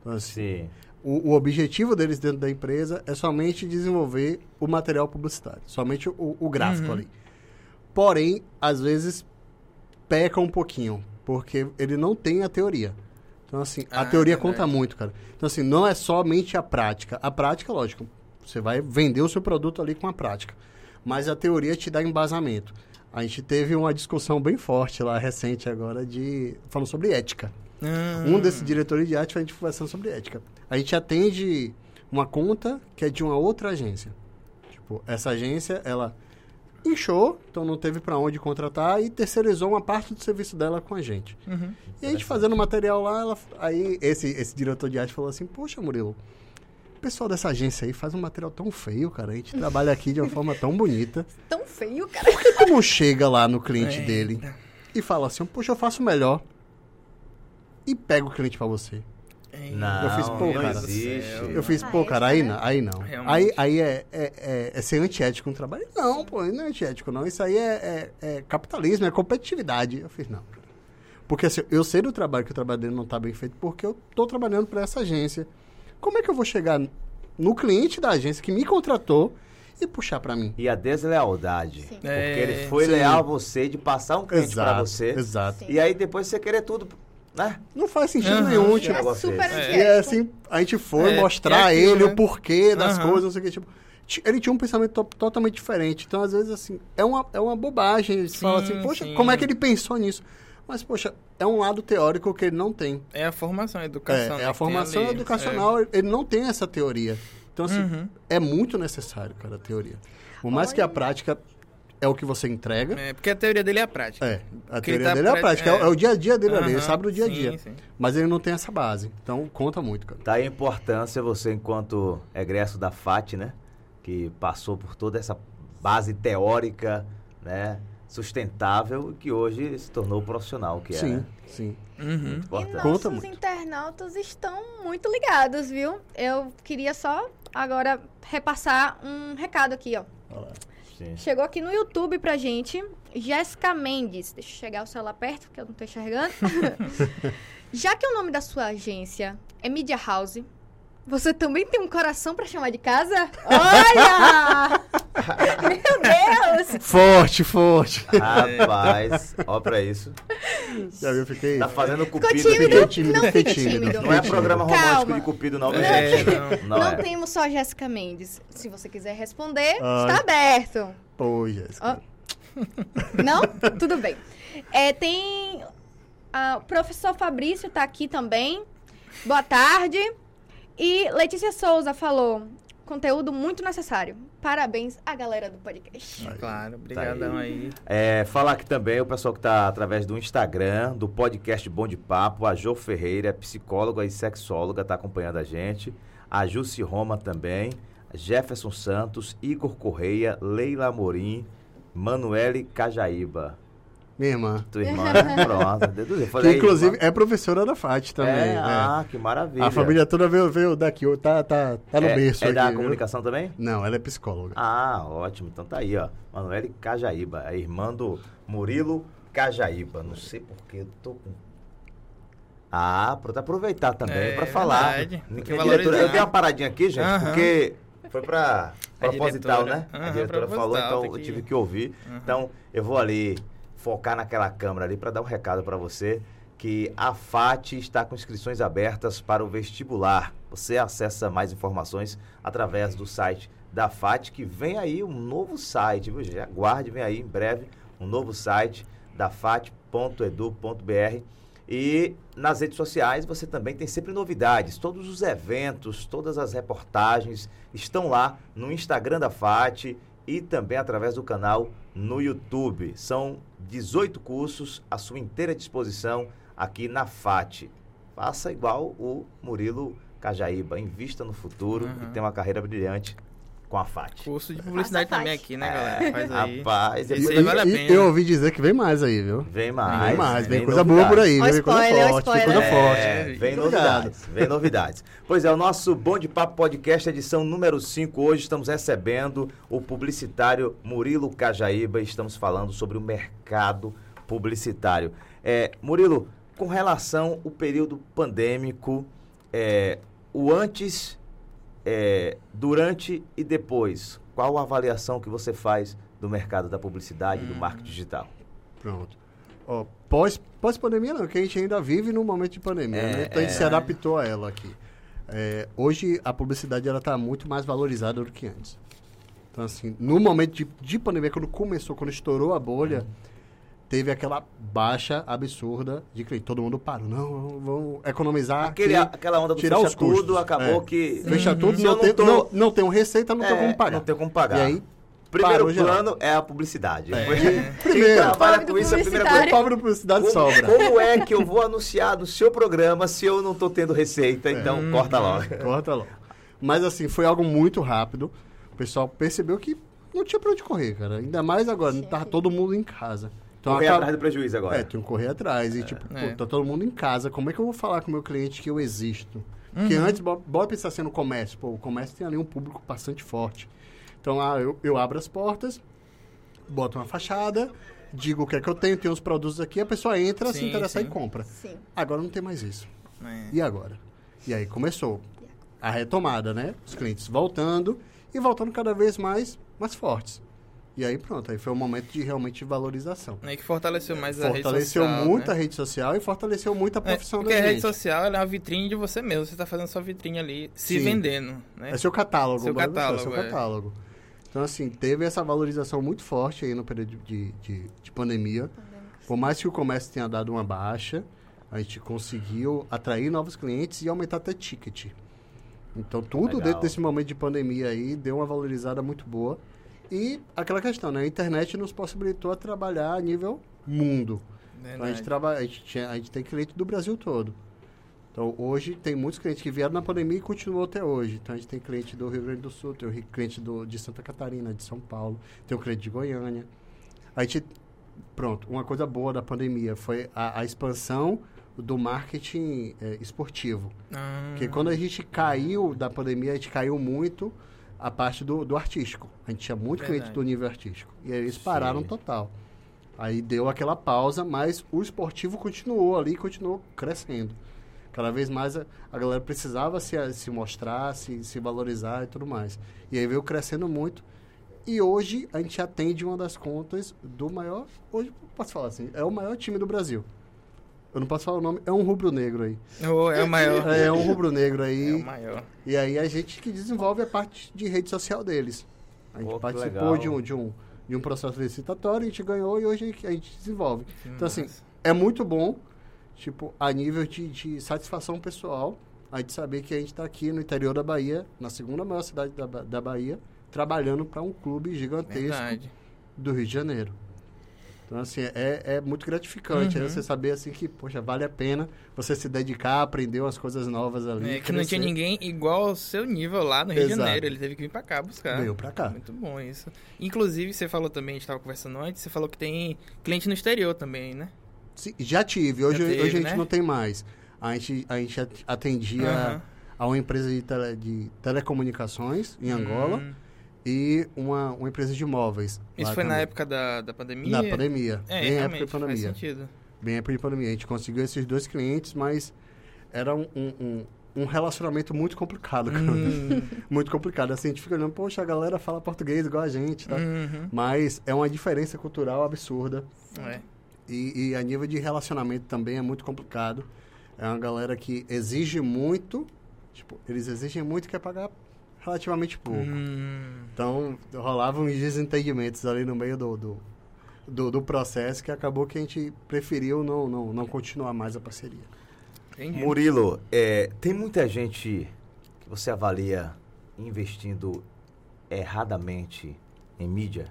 Então, assim, Sim. o, o objetivo deles dentro da empresa é somente desenvolver o material publicitário, somente o, o gráfico Uhum. ali. Porém, às vezes peca um pouquinho, porque ele não tem a teoria. Então, assim, a Ah, teoria verdade. conta muito, cara. Então, assim, não é somente a prática. A prática, lógico, você vai vender o seu produto ali com a prática. Mas a teoria te dá embasamento. A gente teve uma discussão bem forte lá, recente agora, de falando sobre ética. Hum, Um desses diretores de arte, a gente conversando sobre ética. A gente atende uma conta que é de uma outra agência. Tipo, essa agência, ela inchou, então não teve para onde contratar e terceirizou uma parte do serviço dela com a gente. uhum. E a gente fazendo material lá, ela, aí esse, esse diretor de arte falou assim, poxa, Murilo, o pessoal dessa agência aí faz um material tão feio, cara. A gente trabalha aqui de uma forma tão bonita. (laughs) Tão feio, cara. Por que que não chega lá no cliente Eita. dele e fala assim, poxa, eu faço melhor e pega o cliente para você? Não, Eu fiz, pô, não cara. existe. Eu fiz, Ah, pô, é cara, aí né? não, aí não. Aí, aí é, é, é, é ser antiético no trabalho. Não, pô, não é antiético, não. Isso aí é, é- é capitalismo, é competitividade. Eu fiz, não. cara. Porque assim, eu sei do trabalho que o trabalho dele não está bem feito porque eu estou trabalhando para essa agência. Como é que eu vou chegar no cliente da agência que me contratou e puxar para mim? E a deslealdade. Sim. Porque É, ele foi sim. leal a você de passar um cliente para você. exato. E aí depois você querer tudo Né? Não faz sentido Aham. nenhum, tipo. É super antiético. E é assim, a gente foi É, mostrar é aquilo, ele né? o porquê das Aham. coisas, não sei o que, tipo. ti- Ele tinha um pensamento to- totalmente diferente. Então, às vezes, assim, é uma, é uma bobagem. Você Sim, fala assim, poxa, sim. como é que ele pensou nisso? Mas, poxa, é um lado teórico que ele não tem. É a formação, a É, educação. né, é a formação ali. educacional, ele não tem essa teoria. Então, assim, Uhum. é muito necessário, cara, a teoria. Por mais que a Olha. prática é o que você entrega. É. É, porque a teoria dele é a prática. É, a teoria tá dele é a pra- prática, é, o- é. é o dia a dia dele ali, ele sabe do dia a sim, dia. sim. Mas ele não tem essa base. Então conta muito, cara. Tá aí a importância, você enquanto egresso da FAT, né? Que passou por toda essa base teórica, né? Sustentável, e que hoje se tornou profissional, que é sim, né? sim. Uhum. muito E nossos muito. internautas estão muito ligados, viu? Eu queria só agora repassar um recado aqui, ó. Olha lá. Sim. Chegou aqui no YouTube pra gente, Jéssica Mendes. Deixa eu chegar o celular perto, porque eu não tô enxergando. (laughs) Já que o nome da sua agência é Media House, você também tem um coração pra chamar de casa? (laughs) Olha! Meu Deus! Forte, forte. Rapaz, ó pra isso. Já viu, fiquei. Tá fazendo Ficou cupido. tímido? Fiquei tímido, Não fiquei tímido. tímido. Não é programa romântico Calma. de cupido, não. É, gente. não. Não, Não é. temos só Jéssica Mendes. Se você quiser responder, Ai. está aberto. Pô, Jéssica. Não? Tudo bem. É, tem. ah, o professor Fabrício tá aqui também. Boa tarde. E Letícia Souza falou: conteúdo muito necessário. Parabéns à galera do podcast. Claro, brigadão aí. É, falar aqui também o pessoal que está através do Instagram, do podcast Bom de Papo, a Jo Ferreira, psicóloga e sexóloga, está acompanhando a gente. A Jussi Roma também, Jefferson Santos, Igor Correia, Leila Amorim, Manuele Cajaíba. Minha irmã. Tua irmã, né? Pronto. deduziu. Que, Falei, inclusive irmã. é professora da FAT também. É, é. ah, que maravilha. A família toda veio, veio daqui, tá, tá, tá no é, berço É aqui. da viu? comunicação também? Não, ela é psicóloga. Ah, ótimo. Então tá aí, ó. Manuele Cajaíba, a irmã do Murilo Cajaíba. Não sei porque eu tô com. Ah, pra aproveitar também, É, pra falar. verdade. Que diretora, eu dei uma paradinha aqui, gente, Aham. porque foi pra A proposital, né? a Aham, diretora falou, então eu que- tive que ouvir. Aham. Então, eu vou ali focar naquela câmera ali para dar um recado para você que a FAT está com inscrições abertas para o vestibular. Você acessa mais informações através do site da FAT, que vem aí um novo site, viu? Aguarde, vem aí em breve um novo site da fat.edu.br. E nas redes sociais você também tem sempre novidades. Todos os eventos, todas as reportagens estão lá no Instagram da FAT e também através do canal no YouTube. São 18 cursos à sua inteira disposição aqui na FAT. Faça igual o Murilo Cajaíba, invista no futuro Uhum. e tenha uma carreira brilhante com a FAT. Curso de publicidade Faça também aqui, né, galera? Faz aí. Rapaz, E- aí vale a pena. eu ouvi dizer que vem mais aí, viu? Vem mais. vem mais, vem, vem coisa boa por aí, vem coisa spoiler, forte, vem coisa forte. É, vem novidades, vem novidades. Pois é, o nosso Bom de Papo Podcast, edição número 5. Hoje estamos recebendo o publicitário Murilo Cajaíba e estamos falando sobre o mercado publicitário. É, Murilo, com relação ao período pandêmico, é, o antes, é, durante e depois, qual a avaliação que você faz do mercado da publicidade e do marketing digital? Pronto. Ó, pós, pós-pandemia não, que a gente ainda vive num momento de pandemia, É, né? Então a gente é. se adaptou a ela aqui. É, hoje a publicidade ela está muito mais valorizada do que antes. Então assim, no momento de, de pandemia, quando começou, quando estourou a bolha, teve aquela baixa absurda de cliente. Todo mundo parou. Não, vamos economizar Aquele, aqui, aquela onda do tirar fecha os tudo, custos. acabou É. que... Fecha tudo, Se não, eu não tem, tô- não, não tem um receita, não tem É, como pagar. Não tem como pagar. E aí, Primeiro parou geral. plano é a publicidade. É. Quem Primeiro. trabalha com isso, a primeira coisa... pobre da publicidade Como, sobra. como é que eu vou anunciar no seu programa se eu não estou tendo receita? Então, É. corta logo. (laughs) Corta logo. Mas assim, foi algo muito rápido. O pessoal percebeu que não tinha pra onde correr, cara. Ainda mais agora, não tava todo mundo em casa. Então, Correr acaba- atrás do prejuízo agora. É, tem que correr atrás. E tipo, É. pô, tá todo mundo em casa. Como é que eu vou falar com o meu cliente que eu existo? Porque Uhum. antes, bo- bora pensar assim no comércio. Pô, o comércio tem ali um público bastante forte. Então, ah, eu, eu abro as portas, boto uma fachada, digo o que é que eu tenho, tem os produtos aqui, a pessoa entra, se Sim, interessar sim. e compra. Sim. Agora não tem mais isso. É. E agora? E aí começou a retomada, né? Os clientes voltando e voltando cada vez mais, mais fortes. E aí pronto, aí foi um momento de realmente valorização. É que fortaleceu mais a rede Fortaleceu social. muito né? a rede social e fortaleceu muito a É, profissão porque da a gente. rede social ela é uma vitrine de você mesmo. Você tá fazendo sua vitrine ali, se Sim. vendendo, né? É seu catálogo. Seu botar, catálogo, seu é. catálogo. Então, assim, teve essa valorização muito forte aí no período de, de, de pandemia. Por mais que o comércio tenha dado uma baixa, a gente conseguiu atrair novos clientes e aumentar até ticket. Então, tudo Legal. dentro desse momento de pandemia aí deu uma valorizada muito boa. E aquela questão, né? A internet nos possibilitou a trabalhar a nível mundo. Então, a gente, trabalha, a, gente tinha- a gente tem cliente do Brasil todo. Então, hoje, tem muitos clientes que vieram na pandemia e continuam até hoje. Então, a gente tem cliente do Rio Grande do Sul, tem cliente do, de Santa Catarina, de São Paulo, tem o cliente de Goiânia. A gente, pronto, uma coisa boa da pandemia foi a, a expansão do marketing eh, esportivo. Ah, Porque quando a gente caiu da pandemia, a gente caiu muito a parte do, do artístico. A gente tinha muito cliente Verdade. do nível artístico. E aí eles Sim. pararam total. Aí deu aquela pausa, mas o esportivo continuou ali, continuou crescendo. Cada vez mais a, a galera precisava se, se mostrar, se, se valorizar e tudo mais. E aí veio crescendo muito. E hoje a gente atende uma das contas do maior. Hoje, posso falar assim, é o maior time do Brasil. Eu não posso falar o nome, é um rubro-negro aí. oh, é o maior. É um rubro-negro aí. É o maior. E aí a gente que desenvolve a parte de rede social deles. A gente que participou de um, de, um, de um processo licitatório, a gente ganhou e hoje a gente desenvolve. Que Então, assim, massa. É muito bom, tipo, a nível de, de satisfação pessoal, a gente saber que a gente está aqui no interior da Bahia, na segunda maior cidade da, da Bahia, trabalhando para um clube gigantesco Verdade. do Rio de Janeiro. Então, assim, é, é muito gratificante Uhum. né? você saber, assim, que, poxa, vale a pena você se dedicar, aprender umas coisas novas ali. É, que não tinha crescer. ninguém igual ao seu nível lá no Rio de Exato. Janeiro. Ele teve que vir pra cá buscar. Veio pra cá. Muito bom isso. Inclusive, você falou também, a gente tava conversando antes, você falou que tem cliente no exterior também, né? Sim, já tive. Hoje, Já teve, hoje a gente né? não tem mais. A gente, a gente at- atendia Aham. a uma empresa de, tele- de telecomunicações em Angola Hum. E uma, uma empresa de móveis. Isso foi na também. época da, da pandemia? Na pandemia. É, bem época de faz pandemia. sentido. Bem época de pandemia. A gente conseguiu esses dois clientes, mas era um, um, um- relacionamento muito complicado. Hum, (laughs) muito complicado. Assim, a gente fica olhando, poxa, a galera fala português igual a gente, tá? uhum. Mas é uma diferença cultural absurda. É. E, e a nível de relacionamento também é muito complicado. É uma galera que exige muito, tipo, eles exigem muito e quer pagar relativamente pouco. Hum, Então, rolavam uns desentendimentos ali no meio do, do, do, do processo que acabou que a gente preferiu não, não, não continuar mais a parceria. entendi. Murilo, é, tem muita gente que você avalia investindo erradamente em mídia?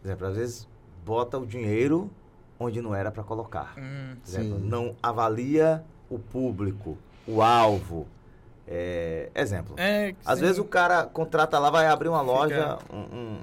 Por exemplo, às vezes bota o dinheiro onde não era para colocar. Hum, Por exemplo, Sim. não avalia o público, o alvo. É, exemplo. é, Às sim. vezes o cara contrata lá, vai abrir uma loja, um- um-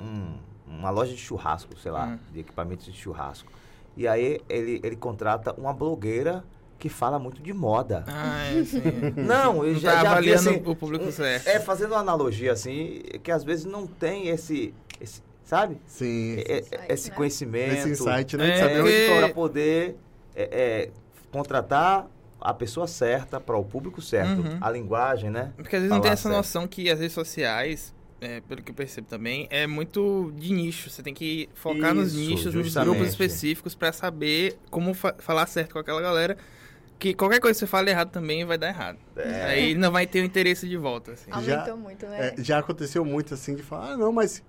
um- uma loja de churrasco, sei lá, Hum. de equipamentos de churrasco. E aí ele, ele contrata uma blogueira que fala muito de moda. Ah, é, sim. (laughs) Não, eu já, tá já vi assim, o público certo. É, fazendo uma analogia assim, que às vezes não tem esse, esse sabe? Sim, É- é- insight, esse né? conhecimento. esse insight, né? É, de saber onde para poder é, é, contratar a pessoa certa para o público certo. Uhum. A linguagem, né? Porque às vezes não tem Falar essa certo. noção que as redes sociais, é, pelo que eu percebo também, é muito de nicho. Você tem que focar nos Isso, nichos, nos justamente. grupos específicos pra saber como fa- falar certo com aquela galera. Que qualquer coisa que você fale errado também vai dar errado. É. Aí não vai ter o interesse de volta, assim. Já- Aumentou muito, né? É, já aconteceu muito assim de falar, ah, não, mas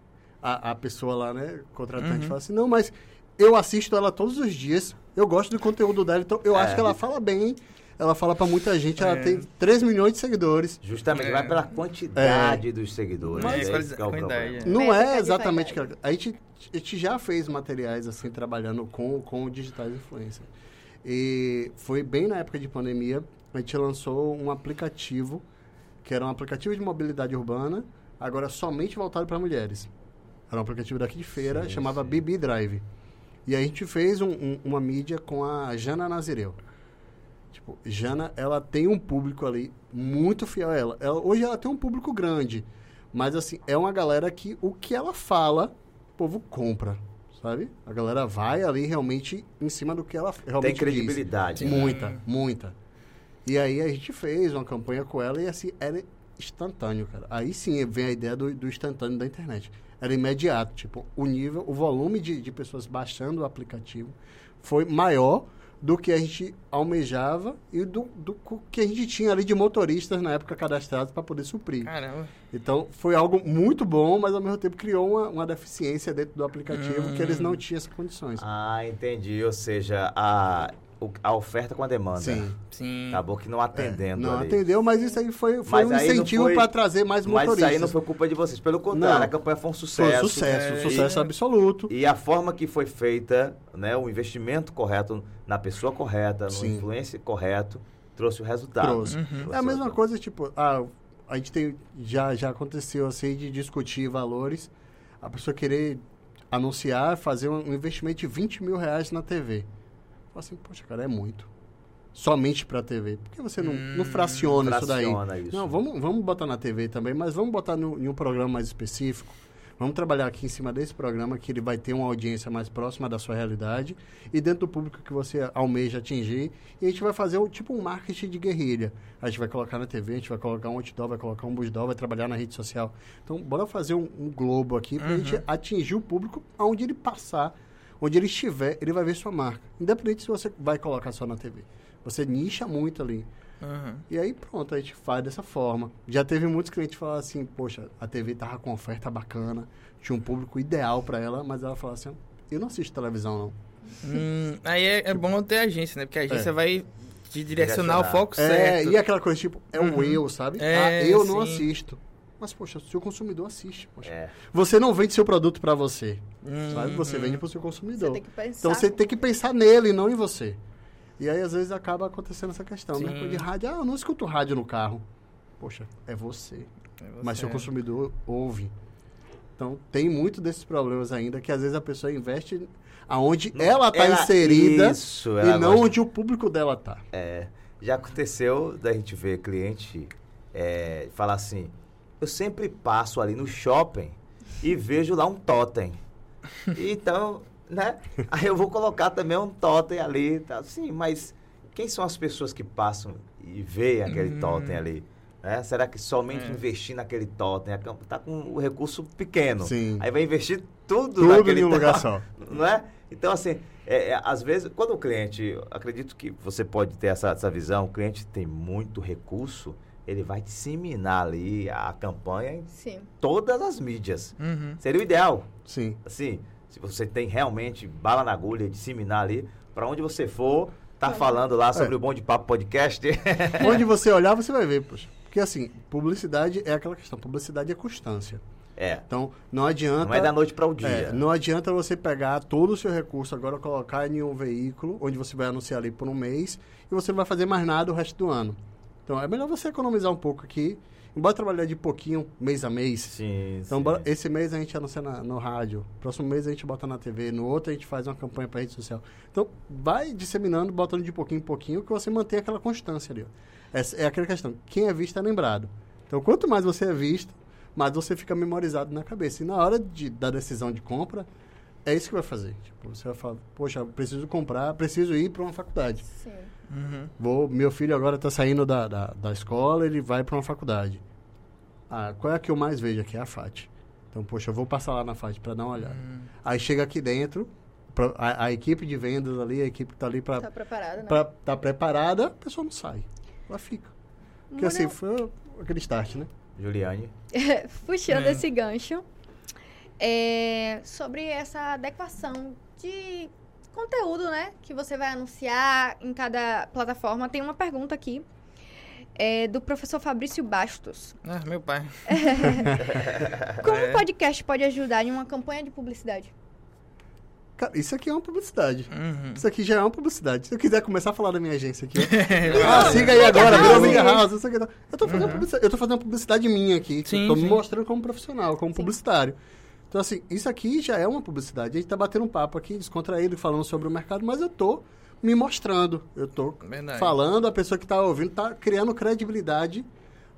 a, a pessoa lá, né, contratante, Uhum. fala assim, não, mas eu assisto ela todos os dias, eu gosto do conteúdo dela, então eu É. acho que ela fala bem, ela fala pra muita gente, ela É. tem 3 milhões de seguidores. Justamente, É. vai pela quantidade dos seguidores. Mas- é que é é. Não é de exatamente que a gente, a gente já fez materiais assim trabalhando com com digitais influencer. E foi bem na época de pandemia, a gente lançou um aplicativo que era um aplicativo de mobilidade urbana, agora somente voltado para mulheres. Era um aplicativo daqui de feira, Sim, chamava sim. BB Drive. E a gente fez um- um- uma mídia com a Jana Nazireu. Tipo, Jana, ela tem um público ali muito fiel a ela. ela. Hoje ela tem um público grande, mas assim, é uma galera que o que ela fala, o povo compra, sabe? A galera vai ali realmente em cima do que ela realmente Tem diz. credibilidade. né? Muita, muita. E aí a gente fez uma campanha com ela e assim, ela instantâneo, cara. Aí sim vem a ideia do, do instantâneo da internet. Era imediato, tipo, o nível, o volume de, de pessoas baixando o aplicativo foi maior do que a gente almejava e do, do que a gente tinha ali de motoristas na época cadastrados para poder suprir. Caramba. Então, foi algo muito bom, mas ao mesmo tempo criou uma, uma deficiência dentro do aplicativo Hum. que eles não tinham essas condições. Ah, entendi. Ou seja, a, a oferta com a demanda. Sim. Sim. Acabou que não atendendo. Não ali. atendeu, mas isso aí foi, foi Mas um incentivo foi- para trazer mais Mas motoristas. isso aí não foi culpa de vocês. Pelo contrário, Não. a campanha foi um Foi sucesso. um sucesso, É, um sucesso e- absoluto. E a forma que foi feita, né, o investimento correto na pessoa correta, no Sim. influencer correto, trouxe o resultado. Trouxe. Uhum. Trouxe É a mesma coisa, tipo, ah, a gente tem. Já, já aconteceu assim de discutir valores, a pessoa querer anunciar, fazer um investimento de 20 mil reais na TV. Fala assim, poxa, cara, é muito. Somente pra TV. Por que você não, não Hum, fraciona, isso daí? fraciona isso. Não, vamos, vamos botar na TV também, mas vamos botar no, em um programa mais específico. Vamos trabalhar aqui em cima desse programa que ele vai ter uma audiência mais próxima da sua realidade e dentro do público que você almeja atingir. E a gente vai fazer um, tipo um marketing de guerrilha. A gente vai colocar na TV, a gente vai colocar um outdoor, vai colocar um busdoor, vai trabalhar na rede social. Então, bora fazer um, um globo aqui para a gente atingir o público aonde ele passar, onde ele estiver, ele vai ver sua marca. Independente se você vai colocar só na TV. Você nicha muito ali. Uhum. E aí pronto, a gente faz dessa forma. Já teve muitos clientes que falaram assim, poxa, a TV tava com oferta bacana, tinha um público ideal para ela, mas ela falou assim, eu não assisto televisão não. Hum, aí é, é bom ter agência, né? Porque a agência É. vai te direcionar o Direcionar. foco É, certo. e aquela coisa tipo, é o Uhum. eu, sabe? É, ah, eu não sim. assisto. Mas, poxa, o seu consumidor assiste. Poxa. É. Você não vende seu produto para você, sabe? Uhum. Você vende para o seu Você consumidor. tem que pensar. Então você tem que pensar nele, não em você. E aí, às vezes, acaba acontecendo essa questão, né? De rádio, ah, eu não escuto rádio no carro. Poxa, é você. É mas você. seu consumidor ouve. Então, tem muito desses problemas ainda que às vezes a pessoa investe aonde Não, ela está inserida isso, e não gosta- onde o público dela tá. É, já aconteceu da gente ver cliente é, falar assim, eu sempre passo ali no shopping e vejo lá um totem. Então, né? Aí eu vou colocar também um totem ali, tá? Sim, mas quem são as pessoas que passam e veem aquele Hum. totem ali? né? Será que somente É. investir naquele totem? A camp- Tá com o recurso pequeno. Sim. Aí vai investir tudo, Tudo naquele em um lugar só. não é? Então, assim, é, é, às vezes, quando o cliente, acredito que você pode ter essa, essa visão, o cliente tem muito recurso, ele vai disseminar ali a campanha em Sim. todas as mídias. Uhum. Seria o ideal, Sim. assim, se você tem realmente bala na agulha, disseminar ali, para onde você for, tá falando lá sobre É. o Bom de Papo Podcast. Onde (laughs) você olhar, você vai ver, poxa. Porque assim, publicidade é aquela questão, publicidade é constância. é, Então, não adianta. não é da noite para o dia. É, não adianta você pegar todo o seu recurso agora colocar em um veículo onde você vai anunciar ali por um mês e você não vai fazer mais nada o resto do ano. Então é melhor você economizar um pouco aqui, embora trabalhar de pouquinho, mês a mês. Sim, Então sim. esse mês a gente anuncia na- no rádio, próximo mês a gente bota na TV, no outro a gente faz uma campanha para rede social. Então vai disseminando, botando de pouquinho em pouquinho, que você mantém aquela constância ali. ó. Essa é aquela questão, quem é visto é lembrado. Então quanto mais você é visto, mais você fica memorizado na cabeça. E na hora de, da decisão de compra, é isso que vai fazer. Tipo, você vai falar, poxa, eu preciso comprar, preciso ir para uma faculdade. Sim. Uhum. Vou, meu filho agora está saindo da, da, da escola, ele vai para uma faculdade. Ah, qual é a que eu mais vejo aqui? É a FAT. Então, poxa, eu vou passar lá na FAT para dar uma olhada. Hum. Aí chega aqui dentro, pra- a, a equipe de vendas ali, a equipe que está ali para Tá preparado, né? estar tá preparada, a pessoa não sai. Ela fica. Porque assim, foi aquele start, né? Juliane. (laughs) Puxando É. esse gancho, é, sobre essa adequação de conteúdo, né? Que você vai anunciar em cada plataforma. Tem uma pergunta aqui é, do professor Fabrício Bastos. Ah, meu pai. (laughs) Como É. o podcast pode ajudar em uma campanha de publicidade? Cara, isso aqui é uma publicidade. Uhum. Isso aqui já é uma publicidade. Se eu quiser começar a falar da minha agência aqui, (laughs) Ah, siga aí agora, virou. Amiga House, isso aqui. Eu tô fazendo, Uhum. publicidade, eu tô fazendo publicidade minha aqui. Sim, tô me sim. mostrando como profissional, como Sim. publicitário. Então, assim, isso aqui já é uma publicidade. A gente tá batendo um papo aqui, descontraído, falando sobre o mercado, mas eu tô me mostrando. Eu tô Verdade. falando, a pessoa que tá ouvindo tá criando credibilidade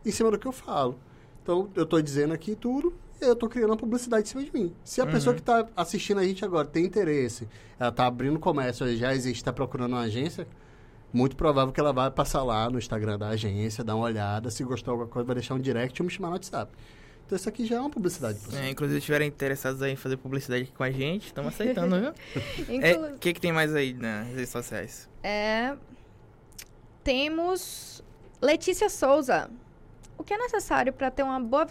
em cima do que eu falo. Então, eu tô dizendo aqui tudo, e eu tô criando uma publicidade em cima de mim. Se a Uhum. pessoa que tá assistindo a gente agora tem interesse, ela tá abrindo comércio, já existe, tá procurando uma agência, muito provável que ela vai passar lá no Instagram da agência, dar uma olhada, se gostou de alguma coisa, vai deixar um direct ou me chamar no WhatsApp. Então isso aqui já é uma publicidade. É, inclusive, se estiverem interessados aí em fazer publicidade aqui com a gente, estamos aceitando, viu? (laughs) É, O que, que tem mais aí nas redes sociais? É, Temos Letícia Souza. O que é necessário para ter uma boa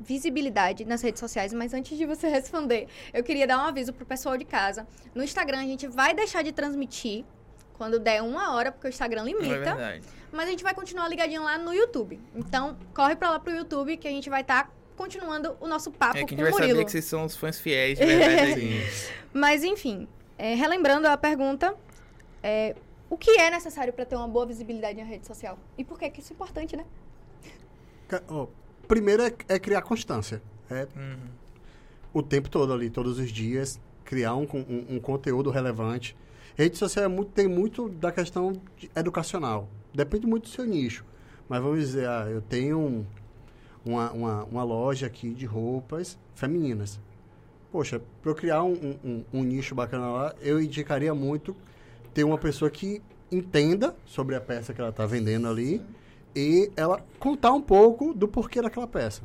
visibilidade nas redes sociais? Mas antes de você (laughs) responder, eu queria dar um aviso pro pessoal de casa. No Instagram a gente vai deixar de transmitir quando der uma hora, porque o Instagram é limita. verdade. mas a gente vai continuar ligadinho lá no YouTube. Então, corre pra lá pro YouTube que a gente vai estar continuando o nosso papo É que a com gente o vai Murilo. saber que vocês são os fãs fiéis, de (laughs) verdade. aí. Mas enfim, é, relembrando a pergunta, é, o que é necessário para ter uma boa visibilidade na rede social? E por que que isso é importante, né? Ó, primeiro é, é criar constância. É Uhum. o tempo todo ali, todos os dias, criar um, um, um conteúdo relevante. Rede social é muito- tem muito da questão de- educacional. Depende muito do seu nicho. Mas vamos dizer, ah, eu tenho um- uma, uma, uma loja aqui de roupas femininas. Poxa, para eu criar um, um- um- nicho bacana lá, eu indicaria muito ter uma pessoa que entenda sobre a peça que ela está vendendo ali e ela contar um pouco do porquê daquela peça.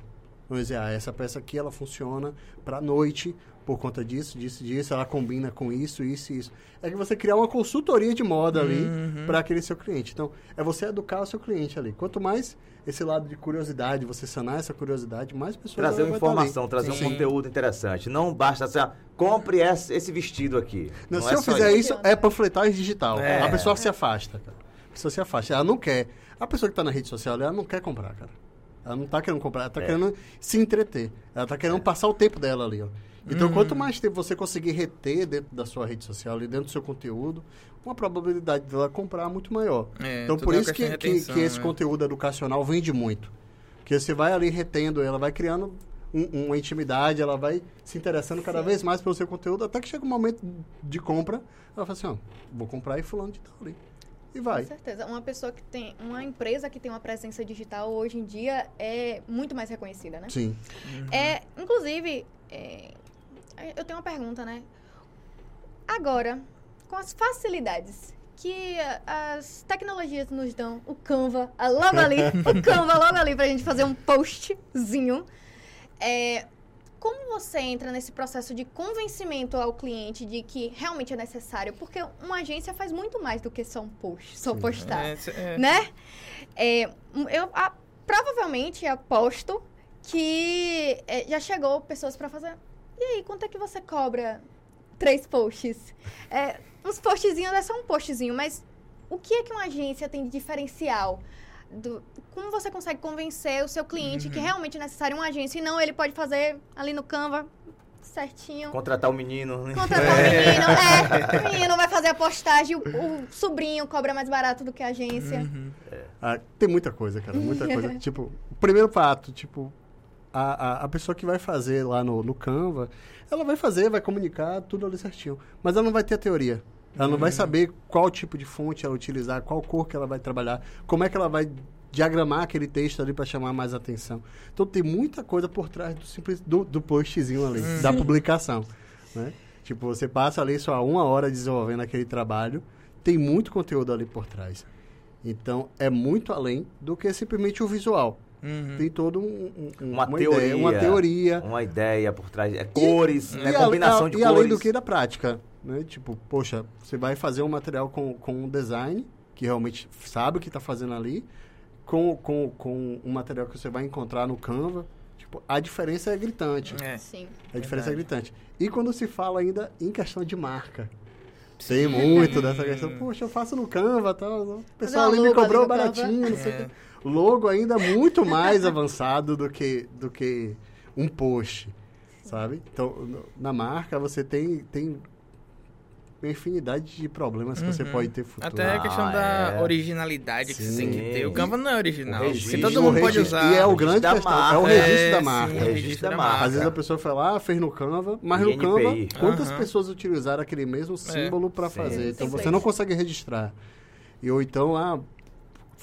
Vamos dizer, ah, essa peça aqui ela funciona para noite por conta disso, disso, disso, ela combina com isso, isso e isso. É que você criar uma consultoria de moda ali Uhum. para aquele seu cliente. Então, é você educar o seu cliente ali. Quanto mais esse lado de curiosidade, você sanar essa curiosidade, mais pessoas Trazer uma informação, trazer um Sim. conteúdo interessante. Não basta assim, ah, compre esse, vestido aqui. Não, Não se é eu fizer isso. é panfletagem digital. É. A pessoa se afasta, cara. A pessoa se afasta. Ela não quer. A pessoa que está na rede social, ela não quer comprar, cara. Ela não está querendo comprar, ela está É. querendo se entreter. Ela está querendo passar o tempo dela ali, ó. Então, Uhum. quanto mais tempo você conseguir reter dentro da sua rede social, ali dentro do seu conteúdo, uma probabilidade dela comprar é muito maior. É, então, por é isso que, de que, retenção, que esse né? conteúdo educacional vende muito. Porque você vai ali retendo, ela vai criando um- uma intimidade, ela vai se interessando cada Sim. vez mais pelo seu conteúdo, até que chega um momento de compra, ela fala assim, ó, vou comprar e fulano de tal ali. E vai. Com certeza. Uma pessoa que tem, uma empresa que tem uma presença digital hoje em dia é muito mais reconhecida, né? Sim. É, inclusive, é, eu tenho uma pergunta, né? Agora, com as facilidades que a- as tecnologias nos dão, o Canva, logo ali, (laughs) o Canva logo ali pra gente fazer um postzinho. É, como você entra nesse processo de convencimento ao cliente de que realmente é necessário? Porque uma agência faz muito mais do que só um post, só postar É, é. né? É, eu a- provavelmente aposto que é, já chegou pessoas pra fazer. E aí, quanto é que você cobra três posts? É, uns postzinhos é só um postzinho, mas o que é que uma agência tem de diferencial? Do, como você consegue convencer o seu cliente que realmente é necessário uma agência e não ele pode fazer ali no Canva certinho? Contratar o menino. né? Contratar o menino, é, (laughs) o menino vai fazer a postagem, o, o sobrinho cobra mais barato do que a agência. Uhum. Ah, tem muita coisa, cara, muita coisa. (laughs) tipo, o primeiro fato, tipo, a, a, a pessoa que vai fazer lá no, no Canva, ela vai fazer, vai comunicar tudo ali certinho. Mas ela não vai ter a teoria. Ela não vai saber qual tipo de fonte ela utilizar, qual cor que ela vai trabalhar, como é que ela vai diagramar aquele texto ali para chamar mais atenção. Então tem muita coisa por trás do simples do, do postzinho ali, da publicação, né? Tipo, você passa ali só uma hora desenvolvendo aquele trabalho, tem muito conteúdo ali por trás. Então, é muito além do que simplesmente o visual. Uhum. Tem todo um, um- Uma, uma teoria. ideia, uma teoria. Uma ideia por trás. É cores, né? E a- Combinação a- de e cores. além do que da prática, né? Tipo, poxa, você vai fazer um material com, com um design, que realmente sabe o que está fazendo ali, com, com, com um material que você vai encontrar no Canva. Tipo, a diferença é gritante. É. Sim. A diferença é gritante. E quando se fala ainda em questão de marca. Tem muito (laughs) dessa questão. Poxa, eu faço no Canva e tal. O pessoal ali me cobrou baratinho, não sei o É. Logo ainda muito mais avançado do que, do que um post, sabe? Então, na marca você tem, tem uma infinidade de problemas que você Uhum. pode ter futuro. Até a questão Ah, da é. originalidade que você tem que Sim. ter. O Canva não é original. Registro. todo mundo pode usar. E é o registro grande da questão, é o marca. registro É, da sim, marca. o registro da marca. marca. Às vezes a pessoa fala, ah, fez no Canva, mas no. Canva, quantas Aham. pessoas utilizaram aquele mesmo símbolo para Sim. fazer? Então você não consegue registrar. E ou então, ah,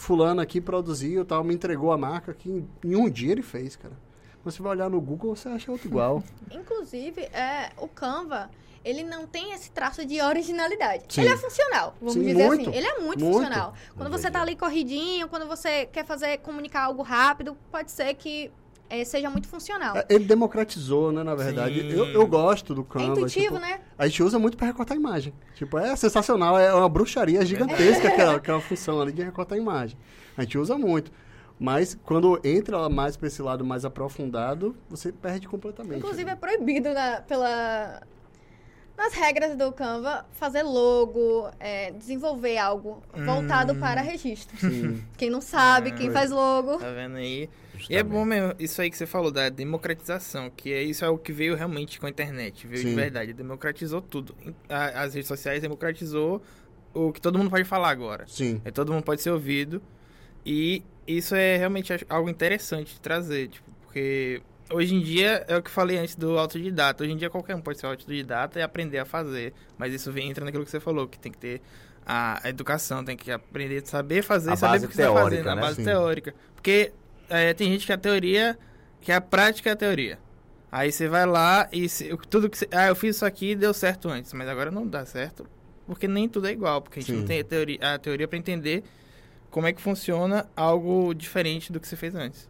fulano aqui produziu, tal, me entregou a marca que em, em um dia ele fez, cara. Você vai olhar no Google, você acha outro igual. (laughs) Inclusive, é, o Canva, ele não tem esse traço de originalidade. Sim. Ele é funcional, vamos Sim, dizer muito, assim. Ele é muito, muito. funcional. Quando você tá dia. ali corridinho, quando você quer fazer, comunicar algo rápido, pode ser que eh, seja muito funcional. É, Ele democratizou, né, na verdade. Eu, eu gosto do É Canva. intuitivo, tipo, né? A gente usa muito para recortar a imagem. Tipo, é sensacional, é uma bruxaria gigantesca aquela, aquela função ali de recortar a imagem. A gente usa muito. Mas quando entra mais para esse lado mais aprofundado, você perde completamente. Inclusive é proibido na- pela nas regras do Canva fazer logo, eh, desenvolver algo voltado para registro. Sim. (laughs) Quem não sabe, quem É. faz logo. Tá vendo aí? E é Justamente. bom mesmo, isso aí que você falou, da democratização, que é, isso é o que veio realmente com a internet, veio de Sim. verdade, democratizou tudo. As redes sociais democratizou o que todo mundo pode falar agora. Sim. É, todo mundo pode ser ouvido. E isso é realmente algo interessante de trazer, tipo, porque hoje em dia é o que eu falei antes do autodidata. Hoje em dia qualquer um pode ser autodidata e aprender a fazer. Mas isso vem, entra naquilo que você falou, que tem que ter a educação, tem que aprender a saber fazer, A saber o que você está teórica, fazendo, a né? base Sim. teórica. Porque é, tem gente que a teoria, que a prática é a teoria. Aí você vai lá e se- tudo que você, ah, eu fiz isso aqui e deu certo antes, mas agora não dá certo, porque nem tudo é igual, porque a gente Sim. não tem a teoria, a teoria para entender como é que funciona algo diferente do que você fez antes.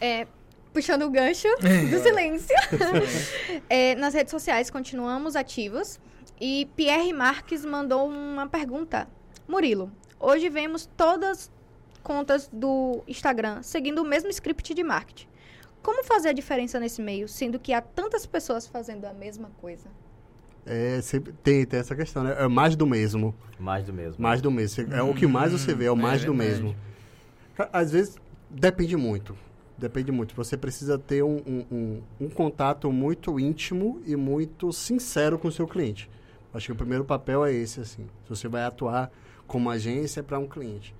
É, puxando o gancho (laughs) do silêncio. (laughs) É, nas redes sociais continuamos ativos. E Pierre Marques mandou uma pergunta. Murilo, hoje vemos todas contas do Instagram seguindo o mesmo script de marketing. Como fazer a diferença nesse meio, sendo que há tantas pessoas fazendo a mesma coisa? É, sempre tem, tem essa questão, né? É mais do mesmo. Mais do mesmo. Mais do mesmo. É o que mais você vê, é o é mais do verdade. mesmo. Às vezes, depende muito. Depende muito. Você precisa ter um, um, um- um contato muito íntimo e muito sincero com o seu cliente. Acho que o primeiro papel é esse, assim. Se você vai atuar como agência para um cliente.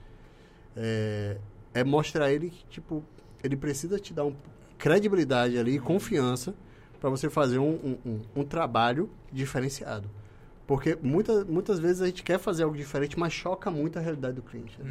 É, é mostrar ele que, tipo, ele precisa te dar um, credibilidade ali, confiança, para você fazer um, um, um- um trabalho diferenciado. Porque muita, muitas vezes a gente quer fazer algo diferente, mas choca muito a realidade do cliente. né?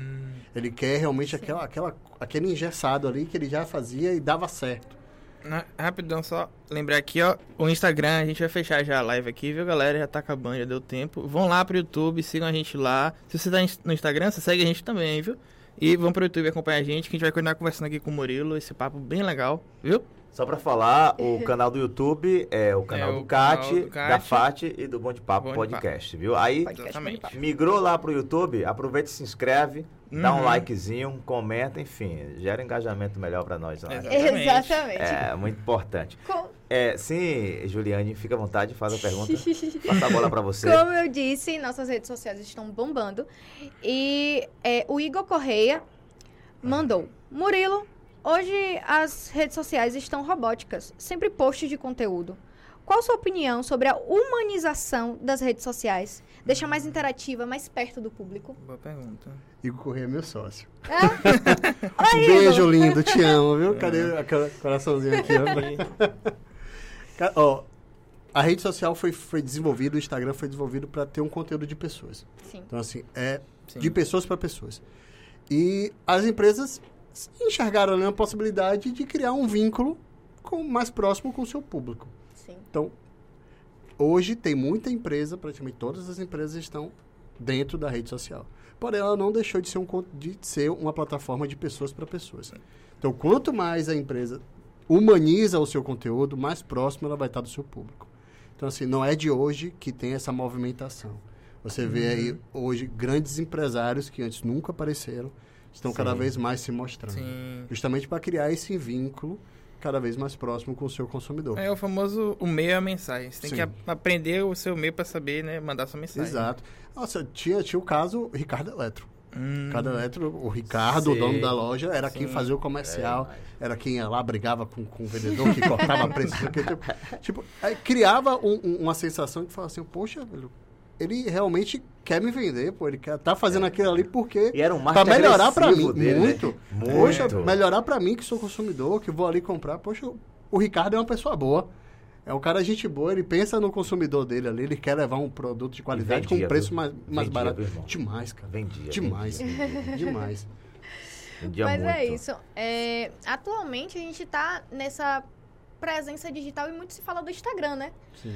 Ele quer realmente aquela, aquela, aquele engessado ali que ele já fazia e dava certo. Na- rapidão, só lembrar aqui, ó, o Instagram, a gente vai fechar já a live aqui, viu, galera? Já tá acabando, já deu tempo. Vão lá pro YouTube, sigam a gente lá. Se você tá no Instagram, você segue a gente também, viu? E vão pro YouTube acompanhar a gente, que a gente vai continuar conversando aqui com o Murilo, esse papo bem legal, viu? Só pra falar, o (laughs) canal do YouTube é o canal É do o CAT, canal do da CAT, FAT e do Bom de Papo Bom de Podcast, viu? Aí, Exatamente. Migrou lá pro YouTube, aproveita e se inscreve, dá um Uhum. likezinho, comenta, enfim, gera engajamento melhor pra nós lá. Né? Exatamente. Exatamente. É, muito importante. Com- É, sim, Juliane, fica à vontade, faz a pergunta. (laughs) Passa a bola pra você. Como eu disse, nossas redes sociais estão bombando. E é, o Igor Correia mandou. Murilo, hoje as redes sociais estão robóticas, sempre posts de conteúdo. Qual sua opinião sobre a humanização das redes sociais? Deixar mais interativa, mais perto do público? Boa pergunta. Igor Corrêa é meu sócio. Oi, Um Igor. beijo, lindo, te amo, viu? Cadê aquele coraçãozinho aqui? (laughs) ó, a rede social foi, foi desenvolvida, o Instagram foi desenvolvido para ter um conteúdo de pessoas. Sim. Então, assim, é Sim. de pessoas para pessoas. E as empresas enxergaram ali a possibilidade de criar um vínculo com, mais próximo com o seu público. Sim. Então, hoje tem muita empresa, praticamente todas as empresas estão dentro da rede social. Porém, ela não deixou de ser, um, de ser uma plataforma de pessoas para pessoas. Então, quanto mais a empresa humaniza o seu conteúdo, mais próximo ela vai estar do seu público. Então, assim, não é de hoje que tem essa movimentação. Você vê aí hoje grandes empresários que antes nunca apareceram, estão cada Sim. vez mais se mostrando. Sim. Justamente para criar esse vínculo cada vez mais próximo com o seu consumidor. É o famoso, o meio é a mensagem. Você tem Sim. que a- aprender o seu meio pra saber, né, mandar sua mensagem. Exato. Nossa, tinha, tinha o caso Ricardo Eletro. Hum, Ricardo Eletro, o Ricardo, o Sei. dono da loja, era quem Sim. fazia o comercial, É, era quem ia lá, brigava com, com o vendedor, que cortava (laughs) preço. o quê. tipo, tipo, aí criava um- um- uma sensação de falar assim, poxa, velho, ele realmente quer me vender, pô, ele quer, tá fazendo aquilo ali porque... E era um Pra marketing melhorar pra mim, dele, né? muito. Muito. Poxa, melhorar pra mim que sou consumidor, que vou ali comprar. Poxa, o Ricardo é uma pessoa boa. É um cara gente boa, ele pensa no consumidor dele ali, ele quer levar um produto de qualidade com vendia, um preço mais, mais Vendia, barato. Demais, cara. Vendia. Demais. vendia, (laughs) vendia. Demais. Vendia Mas muito. é isso. É, atualmente a gente tá nessa presença digital e muito se fala do Instagram, né? Sim.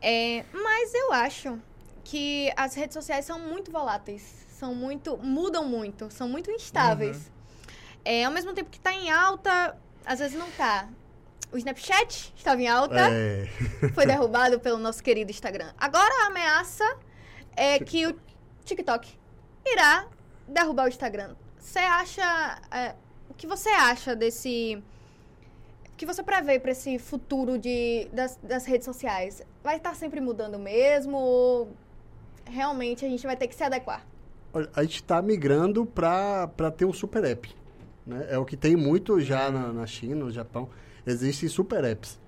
É, mas eu acho que as redes sociais são muito voláteis, são muito. mudam muito, são muito instáveis. É, ao mesmo tempo que tá em alta, às vezes não tá. O Snapchat estava em alta, É, foi (laughs) derrubado pelo nosso querido Instagram. Agora a ameaça é que o TikTok irá derrubar o Instagram. Você acha. é, o que você acha desse. O que você prevê para esse futuro de, das, das redes sociais? Vai estar sempre mudando mesmo? Ou realmente a gente vai ter que se adequar? olha, a gente está migrando para ter um super app. Né? É o que tem muito já na, na China, no Japão. Existem super apps.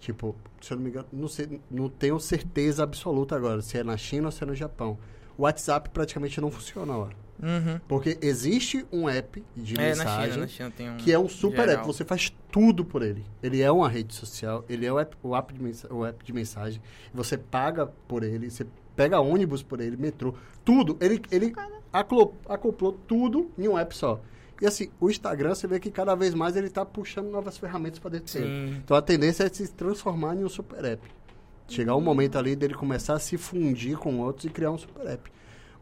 Tipo, se eu não me engano, não, sei, não tenho certeza absoluta agora se é na China ou se é no Japão. O WhatsApp praticamente não funciona lá. Uhum. Porque existe um app de É, na mensagem China, na China tem um. que é um super geral. app. Você faz tudo por ele. Ele é uma rede social, ele é o app, o app, de, mensa- o app de mensagem. Você paga por ele, você pega ônibus por ele, metrô, tudo. Ele, ele aclo- acoplou tudo em um app só. E assim, o Instagram, você vê que cada vez mais ele está puxando novas ferramentas para dentro dele. Então a tendência é se transformar em um super app. Chegar um momento ali dele começar a se fundir com outros e criar um super app.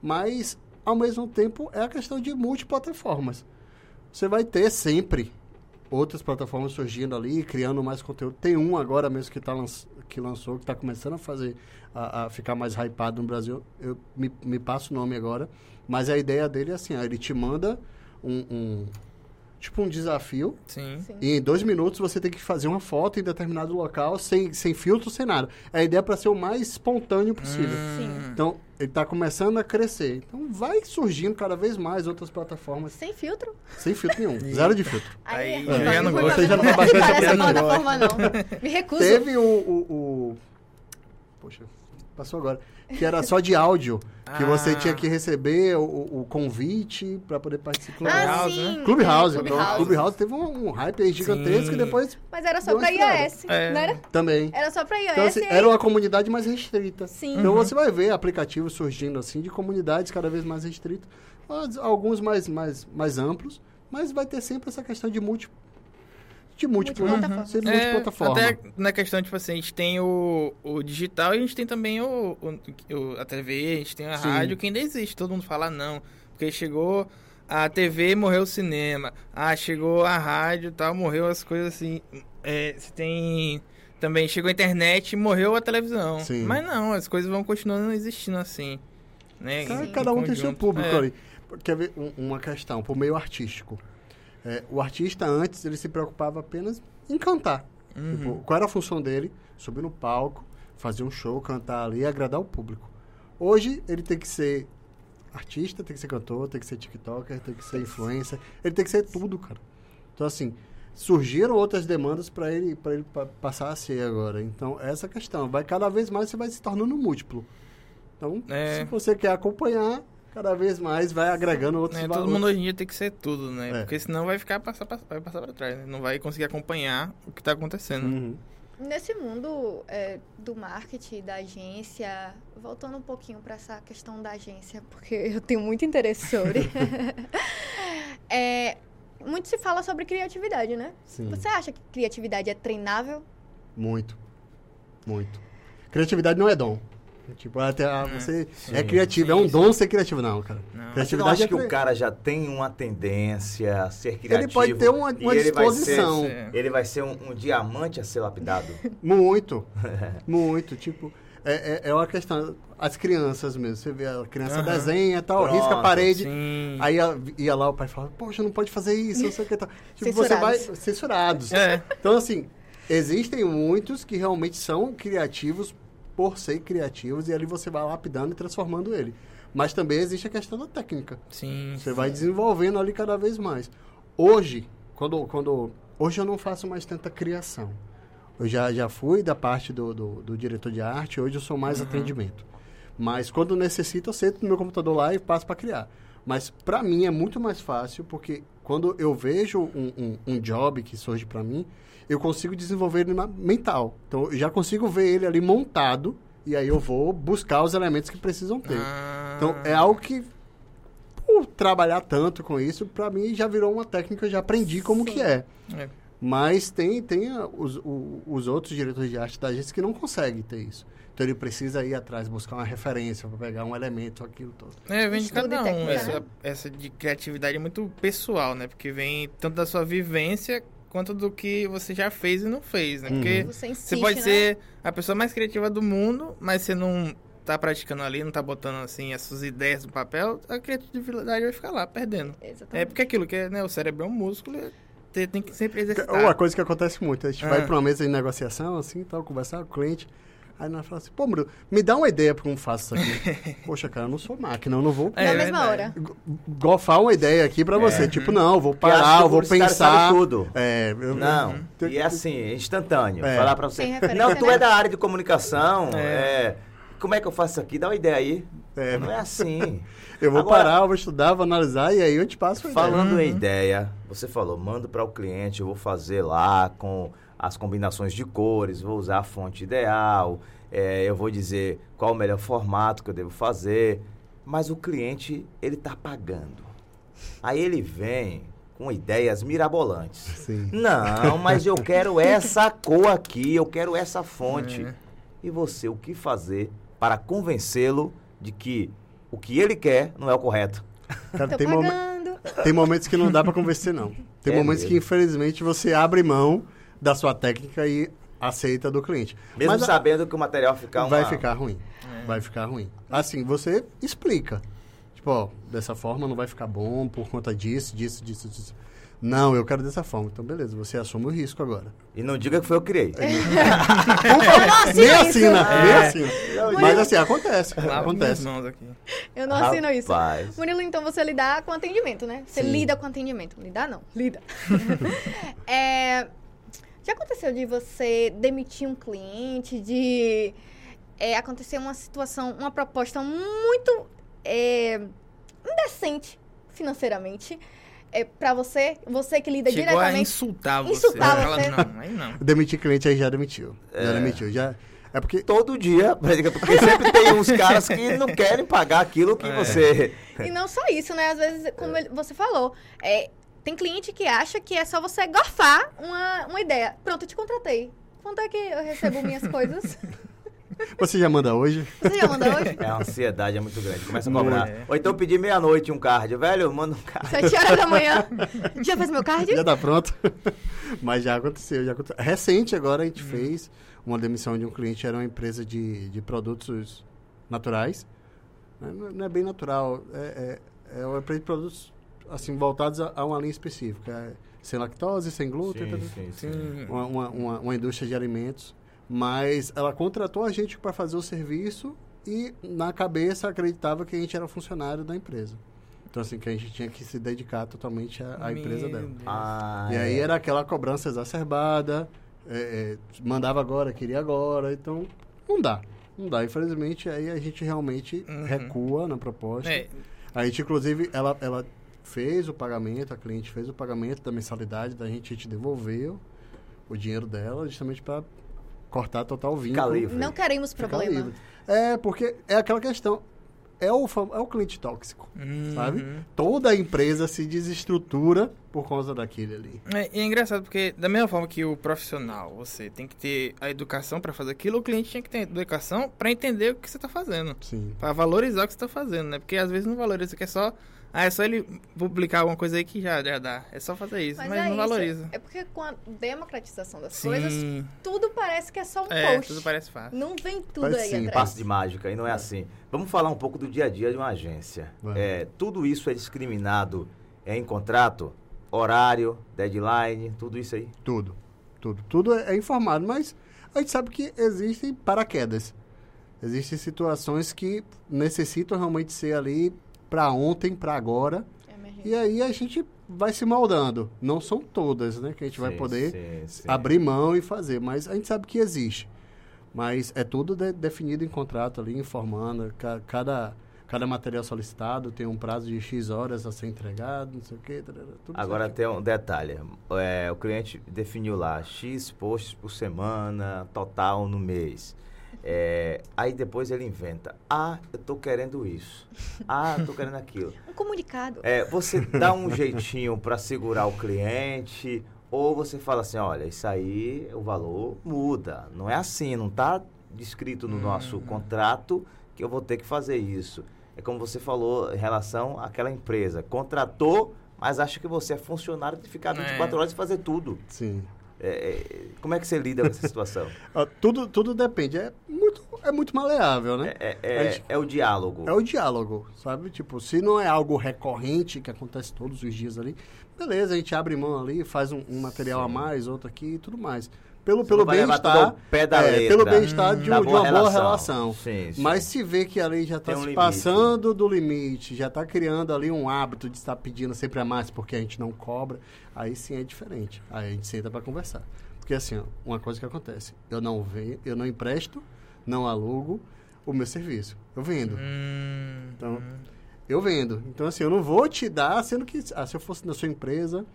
Mas, ao mesmo tempo, é a questão de multiplataformas. Você vai ter sempre outras plataformas surgindo ali, criando mais conteúdo. Tem um agora mesmo que, tá lanç- que lançou, que está começando a fazer, a, a ficar mais hypado no Brasil. Eu me, me passo o nome agora. Mas a ideia dele é assim, ó, ele te manda um, um- tipo um desafio Sim. Sim. e em dois minutos você tem que fazer uma foto em determinado local, sem, sem filtro, sem nada. A ideia é para ser o mais espontâneo possível. Sim. Então, ele está começando a crescer. Então, vai surgindo cada vez mais outras plataformas Sem filtro? sem filtro nenhum. (laughs) Zero de filtro. Aí, não já não gosto. Você já não essa aprendendo plataforma, não. Me recuso. Teve o, o, o- Poxa, passou agora. Que era só de áudio. Que você Ah. tinha que receber o, o convite para poder participar. Ah, Clubhouse, sim. né? Clubhouse. Então, Clubhouse. Clubhouse teve um, um hype aí gigantesco Sim. e depois Mas era só pra estrada. iOS, É. não era? também. Era só pra iOS Então, assim, era uma comunidade mais restrita. Sim. Então Uhum. você vai ver aplicativos surgindo assim de comunidades cada vez mais restritas, mas alguns mais, mais, mais amplos, mas vai ter sempre essa questão de múlti de múltiplo, né? Ser É, multiplataforma. até na questão, tipo assim, a gente tem o, o digital e a gente tem também o, o- a TV, a gente tem a Sim. rádio, que ainda existe. Todo mundo fala não. Porque chegou a TV, morreu o cinema. Ah, chegou a rádio e tal, morreu as coisas assim. É, você tem. Também chegou a internet e morreu a televisão. Sim. Mas não, as coisas vão continuando existindo assim. Né? Cada, um tem seu público É. ali. Quer ver um- uma questão, pro meio artístico. É, o artista antes, ele se preocupava apenas em cantar. Uhum. Tipo, qual era a função dele? Subir no palco, fazer um show, cantar ali e agradar o público. Hoje, ele tem que ser artista, tem que ser cantor, tem que ser tiktoker, tem que ser influencer. Ele tem que ser tudo, cara. Então, assim, surgiram outras demandas para ele, pra ele pa- passar a ser agora. Então, essa questão. Vai cada vez mais, você vai se tornando múltiplo. Então, É. se você quer acompanhar, cada vez mais vai agregando outros É, todo valores. mundo hoje em dia tem que ser tudo, né? É. Porque senão vai ficar passar, vai passar pra trás, né? Não vai conseguir acompanhar o que tá acontecendo. Uhum. Nesse mundo é, do marketing, da agência, voltando um pouquinho para essa questão da agência, porque (laughs) eu tenho muito interesse sobre. (laughs) É, muito se fala sobre criatividade, né? Sim. Você acha que criatividade é treinável? Muito. Muito. Criatividade não é dom. Tipo, até ah, você sim, é criativo, é sim, um sim. dom ser criativo. Não, cara. Não. Criatividade acha é que o cara já tem uma tendência a ser criativo? pode ter uma- uma ele vai disposição. ser- ele vai ser um, um diamante a ser lapidado? (laughs) Muito. (laughs) muito. Tipo, é, é, é uma questão. As crianças mesmo. Você vê, a criança Aham. desenha e tal, Pronto, risca a parede. Sim. Aí ia, ia lá o pai falava, poxa, não pode fazer isso, não sei o que tal. Tipo, você vai. Censurados. Censurados. É. Então, assim, existem muitos que realmente são criativos por ser criativos e ali você vai lapidando e transformando ele. Mas também existe a questão da técnica. Sim. Você vai desenvolvendo ali cada vez mais. Hoje, quando, quando hoje eu não faço mais tanta criação. Eu já, já fui da parte do, do, do diretor de arte, hoje eu sou mais atendimento. Mas quando necessito, eu sento no meu computador lá e passo para criar. Mas para mim é muito mais fácil, porque quando eu vejo um, um, um job que surge para mim, eu consigo desenvolver ele na mental. Então eu já consigo ver ele ali montado, e aí eu vou buscar os elementos que precisam ter. Ah, Então, é algo que, por trabalhar tanto com isso, pra mim já virou uma técnica, eu já aprendi como Sim. que é. é. Mas tem, tem os, os outros diretores de arte da agência que não conseguem ter isso. Então ele precisa ir atrás, buscar uma referência para pegar um elemento, aquilo todo. É, vem de Estudo cada um. Essa, né? essa de criatividade é muito pessoal, né? Porque vem tanto da sua vivência quanto do que você já fez e não fez, né? Porque Você insiste, você pode né? ser a pessoa mais criativa do mundo, mas você não tá praticando ali, não tá botando assim as suas ideias no papel, a criatividade vai ficar lá, perdendo. É Exatamente. porque aquilo que é, né? O cérebro é um músculo, você tem que sempre Ou exercitar. uma coisa que acontece muito, a gente Ah. vai para uma mesa de negociação, assim, tal, conversar com o cliente. Aí nós falamos assim, pô, Bruno, me dá uma ideia para como faço isso aqui. (laughs) Poxa, cara, eu não sou máquina, eu não vou É Na mesma hora. gofar uma ideia aqui para você. Tipo, não, vou (laughs) parar, eu vou pensar. tudo. É, eu, Não, eu- e é assim, instantâneo. É. Falar pra você. Não, tu né? é da área de comunicação. É. é, Como é que eu faço isso aqui? Dá uma ideia aí. É. Não é assim. (laughs) eu vou Agora- parar, eu vou estudar, vou analisar e aí eu te passo a ideia. Falando em Uhum. ideia, você falou, mando para o cliente, eu vou fazer lá com as combinações de cores, vou usar a fonte ideal, é, eu vou dizer qual o melhor formato que eu devo fazer, mas o cliente, ele tá pagando. Aí ele vem com ideias mirabolantes. Sim. Não, mas eu quero (laughs) essa cor aqui, eu quero essa fonte. É. E você, o que fazer para convencê-lo de que o que ele quer não é o correto? Cara, Tô tem, pagando. tem momentos que não dá para convencer, não. Tem É momentos que, mesmo. infelizmente, você abre mão da sua técnica e aceita do cliente. Mesmo Mas sabendo que o material ficar vai uma- ficar ruim. Vai ficar ruim. Assim, você explica. Tipo, ó, dessa forma não vai ficar bom por conta disso, disso, disso, disso. Não, eu quero dessa forma. Então, beleza, você assume o risco agora. E não diga que foi eu que criei. (laughs) assino nem isso. assina, nem É. assina. Mas assim, acontece. Minhas acontece. mãos aqui. Eu não assino isso. Rapaz. Murilo, então você lidar com atendimento, né? Você Sim. lida com atendimento. Lidar não, lida. (laughs) (laughs) É, já aconteceu de você demitir um cliente, de é, acontecer uma situação, uma proposta muito é, indecente financeiramente é, para você, você que lida Chegou a diretamente. insultar você. Insultar Ela, você. Não, aí não. Demitir cliente aí já demitiu. Já É. demitiu. Já... É porque Todo dia, porque sempre tem uns caras que não querem pagar aquilo que É. você. E não só isso, né? Às vezes, como ele- você falou, é, tem cliente que acha que é só você gorfar uma, uma ideia. Pronto, eu te contratei. Quanto é que eu recebo minhas coisas? (laughs) você já manda hoje. Você já mandou hoje? É, a ansiedade é muito grande. Começa a cobrar. Ou então pedir meia-noite um card. Velho, manda um card. Sete horas da manhã. (laughs) Já fez meu card? Já tá pronto. (laughs) Mas já aconteceu, já aconteceu. Recente agora a gente fez uma demissão de um cliente, era uma empresa de, de produtos naturais. Não é- não é bem natural, é, é, é uma empresa de produtos assim, voltados a, a uma linha específica. é sem lactose, sem glúten, tá- Sim. uma, uma, uma, uma indústria de alimentos. Mas ela contratou a gente para fazer o serviço e na cabeça acreditava que a gente era funcionário da empresa. Então, assim, que a gente tinha que se dedicar totalmente à, à empresa dela. Ah, E aí é. era aquela cobrança exacerbada, é, é, mandava agora, queria agora, então não dá. Não dá. Infelizmente, aí a gente realmente Uhum. recua na proposta. É, A gente, inclusive, ela, ela fez o pagamento, a cliente fez o pagamento da mensalidade da gente, a gente devolveu o dinheiro dela, justamente para cortar total vínculo. Livre. Não queremos problema. livre. É, porque é aquela questão. É o, é o cliente tóxico, uhum. sabe? Toda a empresa se desestrutura por causa daquele ali. É, e é engraçado porque, da mesma forma que o profissional, você tem que ter a educação pra fazer aquilo, o cliente tinha que ter a educação pra entender o que você tá fazendo. Sim. Pra valorizar o que você tá fazendo, né? Porque às vezes não valoriza, que é só. Ah, é só ele publicar alguma coisa aí que já, já dá. É só fazer isso, mas, Mas é não isso. valoriza. É porque com a democratização das Sim. coisas, tudo parece que é só um é, post. tudo parece fácil. Não vem tudo Mas aí sim, atrás. Passe de mágica, e não é assim. Vamos falar um pouco do dia a dia de uma agência. É, tudo isso é discriminado é, em contrato? Horário, deadline, tudo isso aí? Tudo. Tudo. Tudo é é informado, mas a gente sabe que existem paraquedas. Existem situações que necessitam realmente ser ali para ontem, para agora. É. E aí a gente vai se moldando. Não são todas, né? Que a gente vai Sim, poder sim, sim. abrir mão e fazer. Mas a gente sabe que existe. Mas é tudo de- definido em contrato ali, informando. Ca- Cada, cada material solicitado tem um prazo de X horas a ser entregado, não sei o quê. Agora certinho. tem um detalhe. É, o cliente definiu lá X posts por semana, total no mês. É, aí depois ele inventa. Ah, eu tô querendo isso. Ah, eu tô querendo aquilo. (laughs) Um comunicado. É, você dá um jeitinho para segurar o cliente Ou você fala assim, olha, isso aí, o valor muda. Não é assim, não está descrito no nosso Uhum. contrato que eu vou ter que fazer isso. É como você falou em relação àquela empresa. Contratou, mas acha que você é funcionário de ficar 24 É. horas e fazer tudo. Sim. É, é, como é que você lida com essa situação? (laughs) Ah, tudo, tudo depende. É muito, é muito maleável, né? É, é- é o diálogo. É o diálogo, sabe? Tipo, se não é algo recorrente que acontece todos os dias ali, beleza, a gente abre mão ali, faz um, um material a Sim. mais, outro aqui e tudo mais. Pelo, pelo bem-estar. é, pelo bem-estar de, Da um- de boa uma boa relação. relação. Sim, sim. Mas se vê que ali já está um se limite. passando do limite, já está criando ali um hábito de estar pedindo sempre a mais porque a gente não cobra, aí sim é diferente. Aí a gente senta para conversar. Porque assim, ó, uma coisa que acontece, eu não venho, eu não empresto, não alugo o meu serviço. Eu vendo. Hum, Então, eu vendo. Então, assim, eu não vou te dar, sendo que ah, se eu fosse na sua empresa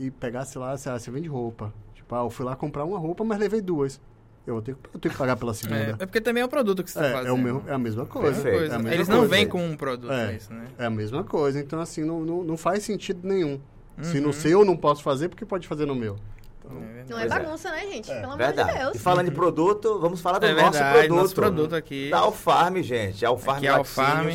e pegasse lá, sei lá, você vende roupa. Tipo, ah, eu fui lá comprar uma roupa, mas levei duas. Eu, vou ter, que- eu tenho que pagar pela é, segunda. é porque também é o produto que você É, tá é, fazendo. o mesmo, é a mesma coisa. Coisa. É a mesma Eles não coisa. vêm com um produto É. isso, né? É a mesma coisa. Então, assim, não, não, não faz sentido nenhum. Se Uhum. no seu eu não posso fazer, porque pode fazer no meu. É. Não é Pois é. bagunça, né, gente? Pelo amor Verdade. de Deus. E falando em produto, vamos falar do É nosso verdade, produto. nosso produto aqui. Da Alfarm, gente. Alfarm Aqui é Alfarm,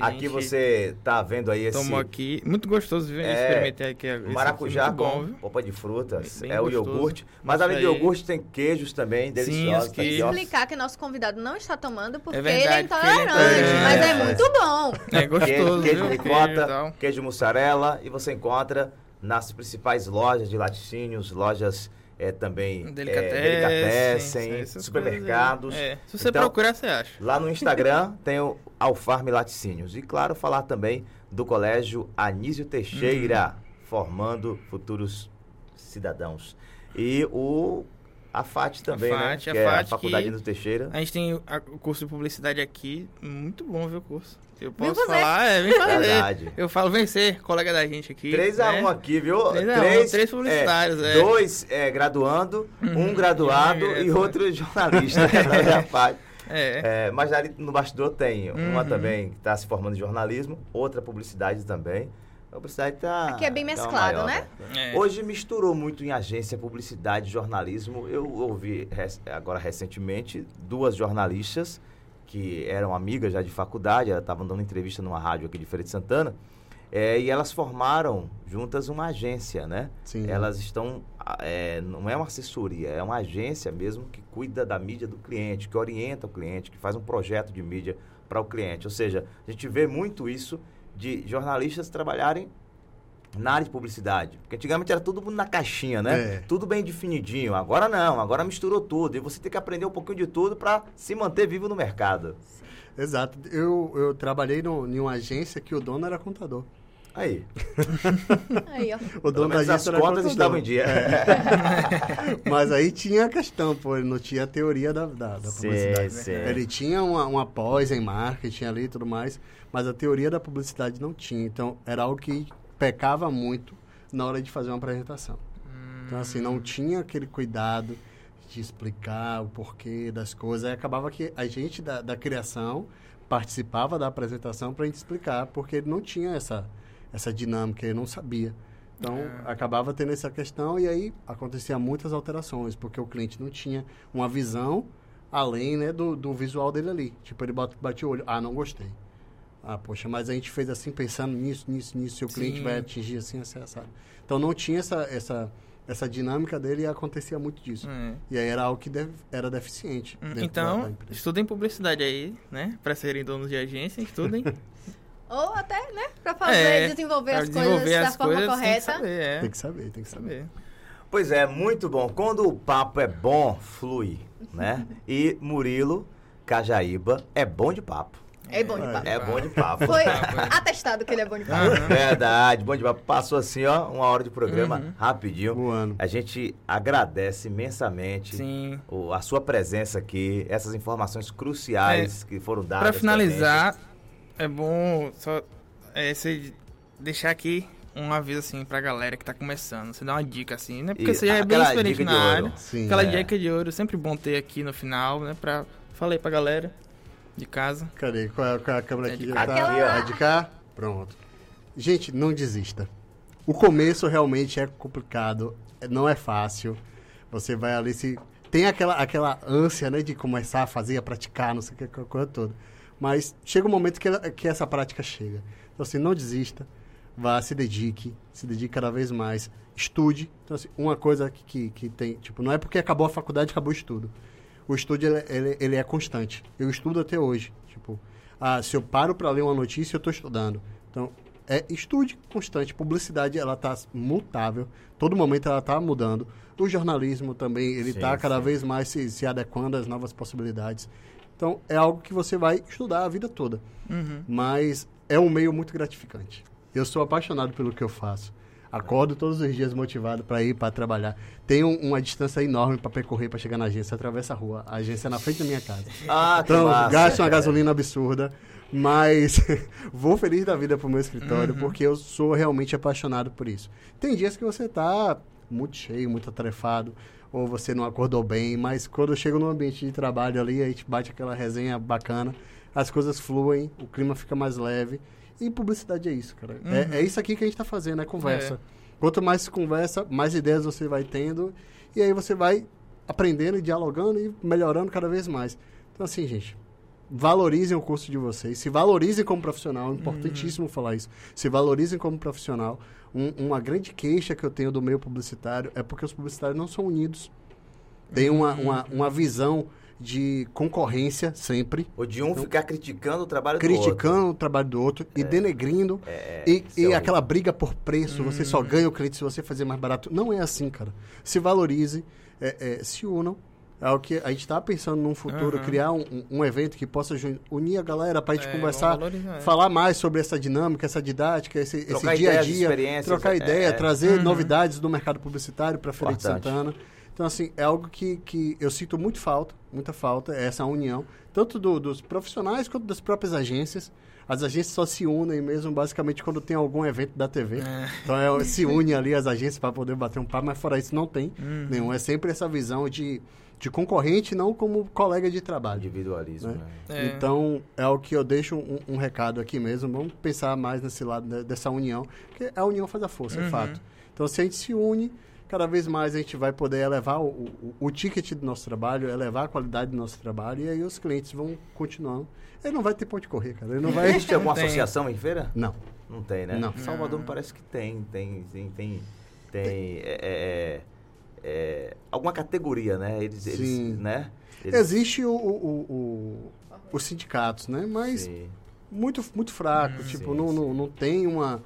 Aqui você tá vendo aí esse Tomou aqui. Muito gostoso, viu? É, Experimentei aqui. esse maracujá com bom, viu? polpa de frutas. Bem é o iogurte. Mas além do aí. iogurte, tem queijos também, deliciosos. os tá aqui, E ó. explicar que nosso convidado não está tomando porque É ele é verdade, porque ele é intolerante, intolerante. mas é, É. muito bom. É gostoso, Queijo, queijo ricota, Queijo queijo mussarela. E você encontra nas principais lojas de laticínios, lojas é, também é, Delicatessen, essas supermercados. É, se você Então, procurar, você acha. Lá no Instagram (laughs) tem o Alfarm Laticínios. E claro, falar também do Colégio Anísio Teixeira, Uhum. formando futuros cidadãos. E o a FAT também, A né? FAT, a que é a FAT Faculdade que- Anísio Teixeira. A gente tem a- o curso de publicidade aqui. Muito bom, viu, o curso. Eu posso falar, é, vem fazer. Verdade. Eu falo, vem ser colega da gente aqui. 3x1 né? aqui, viu? 3 a 1, três publicitários, é. Dois é, graduando, um graduado um (laughs) e outro (laughs) jornalista. da FAT. É. É, mas ali no bastidor tem uma Uhum. também que está se formando em jornalismo, outra publicidade também. Publicidade tá. Aqui é bem mesclado, maior, né? É. Hoje misturou muito em agência, publicidade, jornalismo. Eu ouvi agora recentemente duas jornalistas que eram amigas já de faculdade, elas estavam dando entrevista numa rádio aqui de Feira de Santana, é, e elas formaram juntas uma agência, né? Sim. Elas estão. é, não é uma assessoria, é uma agência mesmo que cuida da mídia do cliente, que orienta o cliente, que faz um projeto de mídia para o cliente. Ou seja, a gente vê muito isso de jornalistas trabalharem na área de publicidade. Porque antigamente era tudo na caixinha, né? É. Tudo bem definidinho. Agora não, agora misturou tudo. E você tem que aprender um pouquinho de tudo para se manter vivo no mercado. Exato. Eu, eu trabalhei no, em uma agência que o dono era contador. Aí, (laughs) Aí, ó. O pelo dono da as agência era contas estavam em dia. (laughs) Mas aí tinha a questão, pô, ele não tinha a teoria da, da, da Sim, publicidade. sim. Ele tinha uma, uma pós em marketing ali e tudo mais, mas a teoria da publicidade não tinha. Então, era algo que pecava muito na hora de fazer uma apresentação. Então, assim, não tinha aquele cuidado de explicar o porquê das coisas. Aí acabava que a gente da, da criação participava da apresentação para a gente explicar, porque ele não tinha essa, essa dinâmica, ele não sabia. Então, acabava tendo essa questão e aí acontecia muitas alterações, porque o cliente não tinha uma visão além né, do, do visual dele ali. Tipo, ele bate, bate o olho, ah, não gostei. Ah, poxa, mas a gente fez assim, pensando nisso, nisso, nisso, e o cliente Sim. vai atingir assim, assim, assado. Então, não tinha essa, essa, essa dinâmica dele e acontecia muito disso. É. E aí era algo que deve- era deficiente. Hum, dentro da- da Então, estudem publicidade aí, né? Pra serem donos de agência, estudem. (laughs) Ou até, né, pra fazer, É, desenvolver pra as desenvolver coisas da as forma coisas, Tem que correta. saber, é. Tem que saber, tem que saber. saber. Pois é, muito bom. Quando o papo é bom, flui, né? (laughs) E Murilo Cajaíba é bom de papo. É bom de papo. É bom de papo. Foi é. atestado que ele é bom de papo. Verdade, bom de papo. Passou assim, ó, uma hora de programa Uhum. rapidinho. Voando. A gente agradece imensamente Sim. o- a sua presença aqui, essas informações cruciais que foram dadas. Pra finalizar, é bom só é, você deixar aqui um aviso assim pra galera que tá começando. Você dá uma dica assim, né? Porque E você já é bem experiente dica na de ouro. área. Sim. Aquela É. dica de ouro, sempre bom ter aqui no final, né? Pra... Falei pra galera de casa. Cadê? Qual é, qual é a câmera É aqui? de Já cá. tá? Aquela- É de cá? Pronto. Gente, não desista. O começo realmente é complicado, não é fácil. Você vai ali se tem aquela aquela ânsia, né, de começar a fazer, a praticar, não sei o que aquela coisa toda. Mas chega um momento que, ela- que essa prática chega. Então assim, não desista, vá, se dedique, se dedique cada vez mais, estude. Então assim, uma coisa que, que, que tem, tipo, não é porque acabou a faculdade acabou o estudo. O estudo ele, ele, ele é constante. Eu estudo até hoje, tipo, ah, se eu paro para ler uma notícia, eu estou estudando. Então, é estude constante. Publicidade, ela está mutável. Todo momento ela está mudando. O jornalismo também, ele está cada sim. vez mais se, se adequando às novas possibilidades. Então, é algo que você vai estudar a vida toda. Uhum. Mas é um meio muito gratificante. Eu sou apaixonado pelo que eu faço. Acordo todos os dias motivado para ir para trabalhar. Tenho uma distância enorme para percorrer para chegar na agência. Atravessa a rua. A agência é na frente da minha casa. Ah, Então, massa. gasto uma gasolina absurda, mas (laughs) vou feliz da vida pro meu escritório, porque eu sou realmente apaixonado por isso. Tem dias que você tá muito cheio, muito atarefado, ou você não acordou bem, mas quando eu chego no ambiente de trabalho ali, a gente bate aquela resenha bacana, as coisas fluem, o clima fica mais leve. E publicidade é isso, cara. É, é isso aqui que a gente tá fazendo, é conversa. Quanto mais se conversa, mais ideias você vai tendo, e aí você vai aprendendo e dialogando e melhorando cada vez mais. Então, assim, gente, valorizem o curso de vocês, se valorizem como profissional, é importantíssimo falar isso. Se valorizem como profissional. Um- uma grande queixa que eu tenho do meio publicitário é porque os publicitários não são unidos. Tem uma, uma, uma visão de concorrência sempre, O de um ficar criticando o trabalho do outro. criticando o trabalho do outro e denegrindo. É, e é e horrível. aquela briga por preço, você só ganha o cliente se você fazer mais barato. Não é assim, cara. Se valorize, é, é, se unam. É o que a gente está pensando num futuro, Aham. criar um, um- evento que possa unir a galera para a gente É, conversar, é. falar mais sobre essa dinâmica, essa didática, esse, esse dia a dia, trocar é, ideia, é. trazer Uhum. novidades do mercado publicitário para Feira de Importante. Santana. Então, assim, é algo que, que eu sinto muito falta, muita falta, é essa união, tanto do- dos profissionais quanto das próprias agências. As agências só se unem mesmo, basicamente, quando tem algum evento da TV. É. Então, é, se une ali as agências para poder bater um papo, mas fora isso, não tem Uhum. nenhum. É sempre essa visão de, de concorrente, não como colega de trabalho. Individualismo, Né? né? É. Então, é o que eu deixo um, um recado aqui mesmo. Vamos pensar mais nesse lado né, dessa união, porque a união faz a força, é Uhum. fato. Então, se a gente se une, cada vez mais a gente vai poder elevar o, o, o ticket do nosso trabalho, elevar a qualidade do nosso trabalho, e aí os clientes vão continuando. Ele não vai ter ponto de correr, cara. Ele não vai. Existe alguma Tem. associação em feira? não. Não tem, né? Não. Salvador me parece que tem, tem, tem, tem, tem é, é, é, alguma categoria, né? Eles, eles Sim. né? Eles- Existe o, o, o- o- os sindicatos, né? Mas Sim. muito, muito fraco. tipo, Sim, não, sim. não, não tem uma,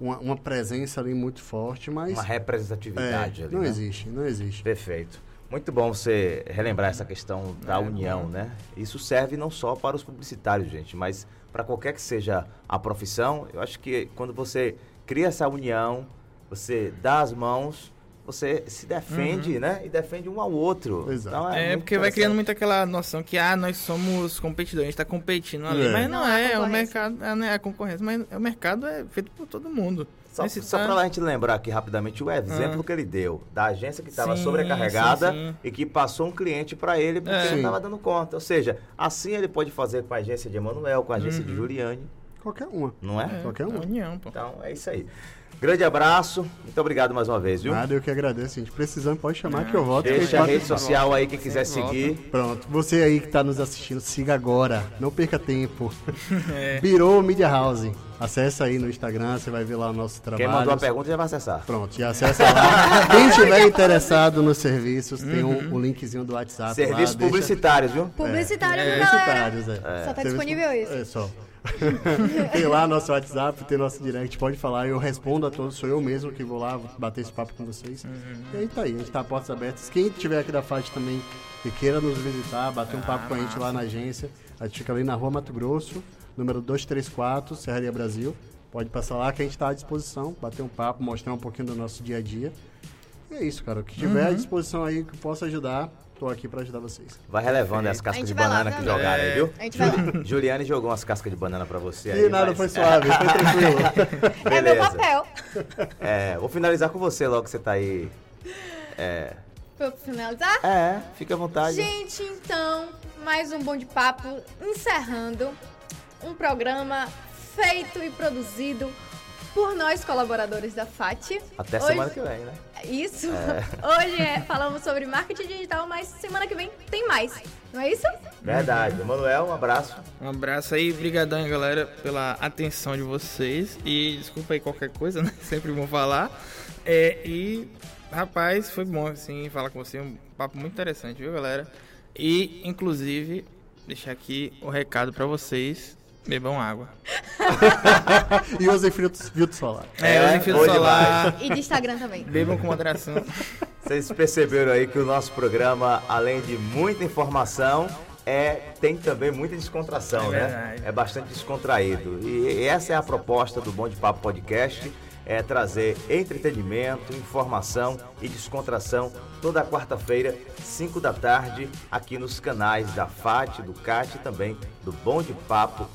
uma, uma presença ali muito forte, mas. uma representatividade é, ali, não né? existe, não existe. Perfeito. Muito bom você relembrar essa questão da É, união, bom. né? Isso serve não só para os publicitários, gente, mas para qualquer que seja a profissão. Eu acho que quando você cria essa união, você dá as mãos, você se defende, né? E defende um ao outro. Exato. Então, É, muito porque vai criando muito aquela noção que, ah, nós somos competidores, a gente tá competindo ali. É. Mas não, Não é é, é o mercado, é, não é a concorrência, mas o mercado é feito por todo mundo. Só, só tá- para a gente lembrar aqui rapidamente o exemplo Ah. que ele deu da agência que estava sobrecarregada sim, sim. e que passou um cliente para ele porque É. ele não estava dando conta. Ou seja, assim ele pode fazer com a agência de Emanuel, com a agência de Uhum. Juliane, Qualquer uma. não é? É, Qualquer um. a união, pô. Então é isso aí. Grande abraço, muito obrigado mais uma vez, viu? Nada, eu que agradeço, gente. Precisando, pode chamar que eu volto. que Deixa a rede social aí que quiser seguir. Pronto, você aí que está nos assistindo, siga agora. Não perca tempo. (laughs) É. Birou Media House. Acesse aí no Instagram, você vai ver lá o nosso trabalho. Quem mandou a pergunta já vai acessar. Pronto, já acessa lá. Quem estiver interessado nos serviços, tem um, um linkzinho do WhatsApp Serviços lá. deixa- publicitários, viu? Publicitário, É, galera. publicitários, é. Só tá Serviço- disponível isso. É só. (laughs) tem lá nosso WhatsApp, tem nosso direct, pode falar, eu respondo a todos, sou eu mesmo que vou lá bater esse papo com vocês. E aí tá aí, a gente tá a portas abertas. Quem tiver aqui da FAT também e queira nos visitar, bater um papo com a gente lá na agência, a gente fica ali na rua Mato Grosso, número 234, Serraria Brasil. Pode passar lá que a gente tá à disposição, bater um papo, mostrar um pouquinho do nosso dia a dia. E é isso, cara. O que tiver à disposição aí que possa ajudar, tô aqui pra ajudar vocês. Vai relevando as A cascas gente de vai lá banana que também. jogaram aí, viu? A gente vai lá. Juliane jogou umas cascas de banana pra você aí. E nada, mas- foi suave, foi tranquilo. (laughs) É meu Beleza. papel. É, vou finalizar com você logo que você tá aí. É, Pra finalizar? é fica à vontade. Gente, então, mais um Bom de Papo encerrando um programa feito e produzido por nós, colaboradores da FAT. Até Hoje- semana que vem, né? Isso. (laughs) Hoje é, falamos sobre marketing digital, mas semana que vem tem mais. Não é isso? Verdade. Emanuel, um abraço. Um abraço aí, brigadão, galera, pela atenção de vocês. E desculpa aí qualquer coisa, (laughs) né? Sempre bom falar. É, e, rapaz, foi bom, assim, falar com você. Um papo muito interessante, viu, galera? E, inclusive, deixar aqui o recado pra vocês. Bebam água. (laughs) E usem filtro, filtro solar. É, É, usem filtro bom solar. E de Instagram também. Bebam com moderação. Vocês perceberam aí que o nosso programa, além de muita informação, é, tem também muita descontração, É né? É bastante descontraído. E essa é a proposta do Bom de Papo Podcast, é trazer entretenimento, informação e descontração toda quarta-feira, 5 da tarde, aqui nos canais da FAT, do CAT e também do Bom de Papo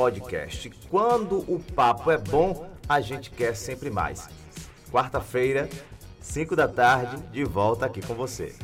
Podcast. Quando o papo é bom, a gente quer sempre mais. Quarta-feira, 5 da tarde, de volta aqui com você.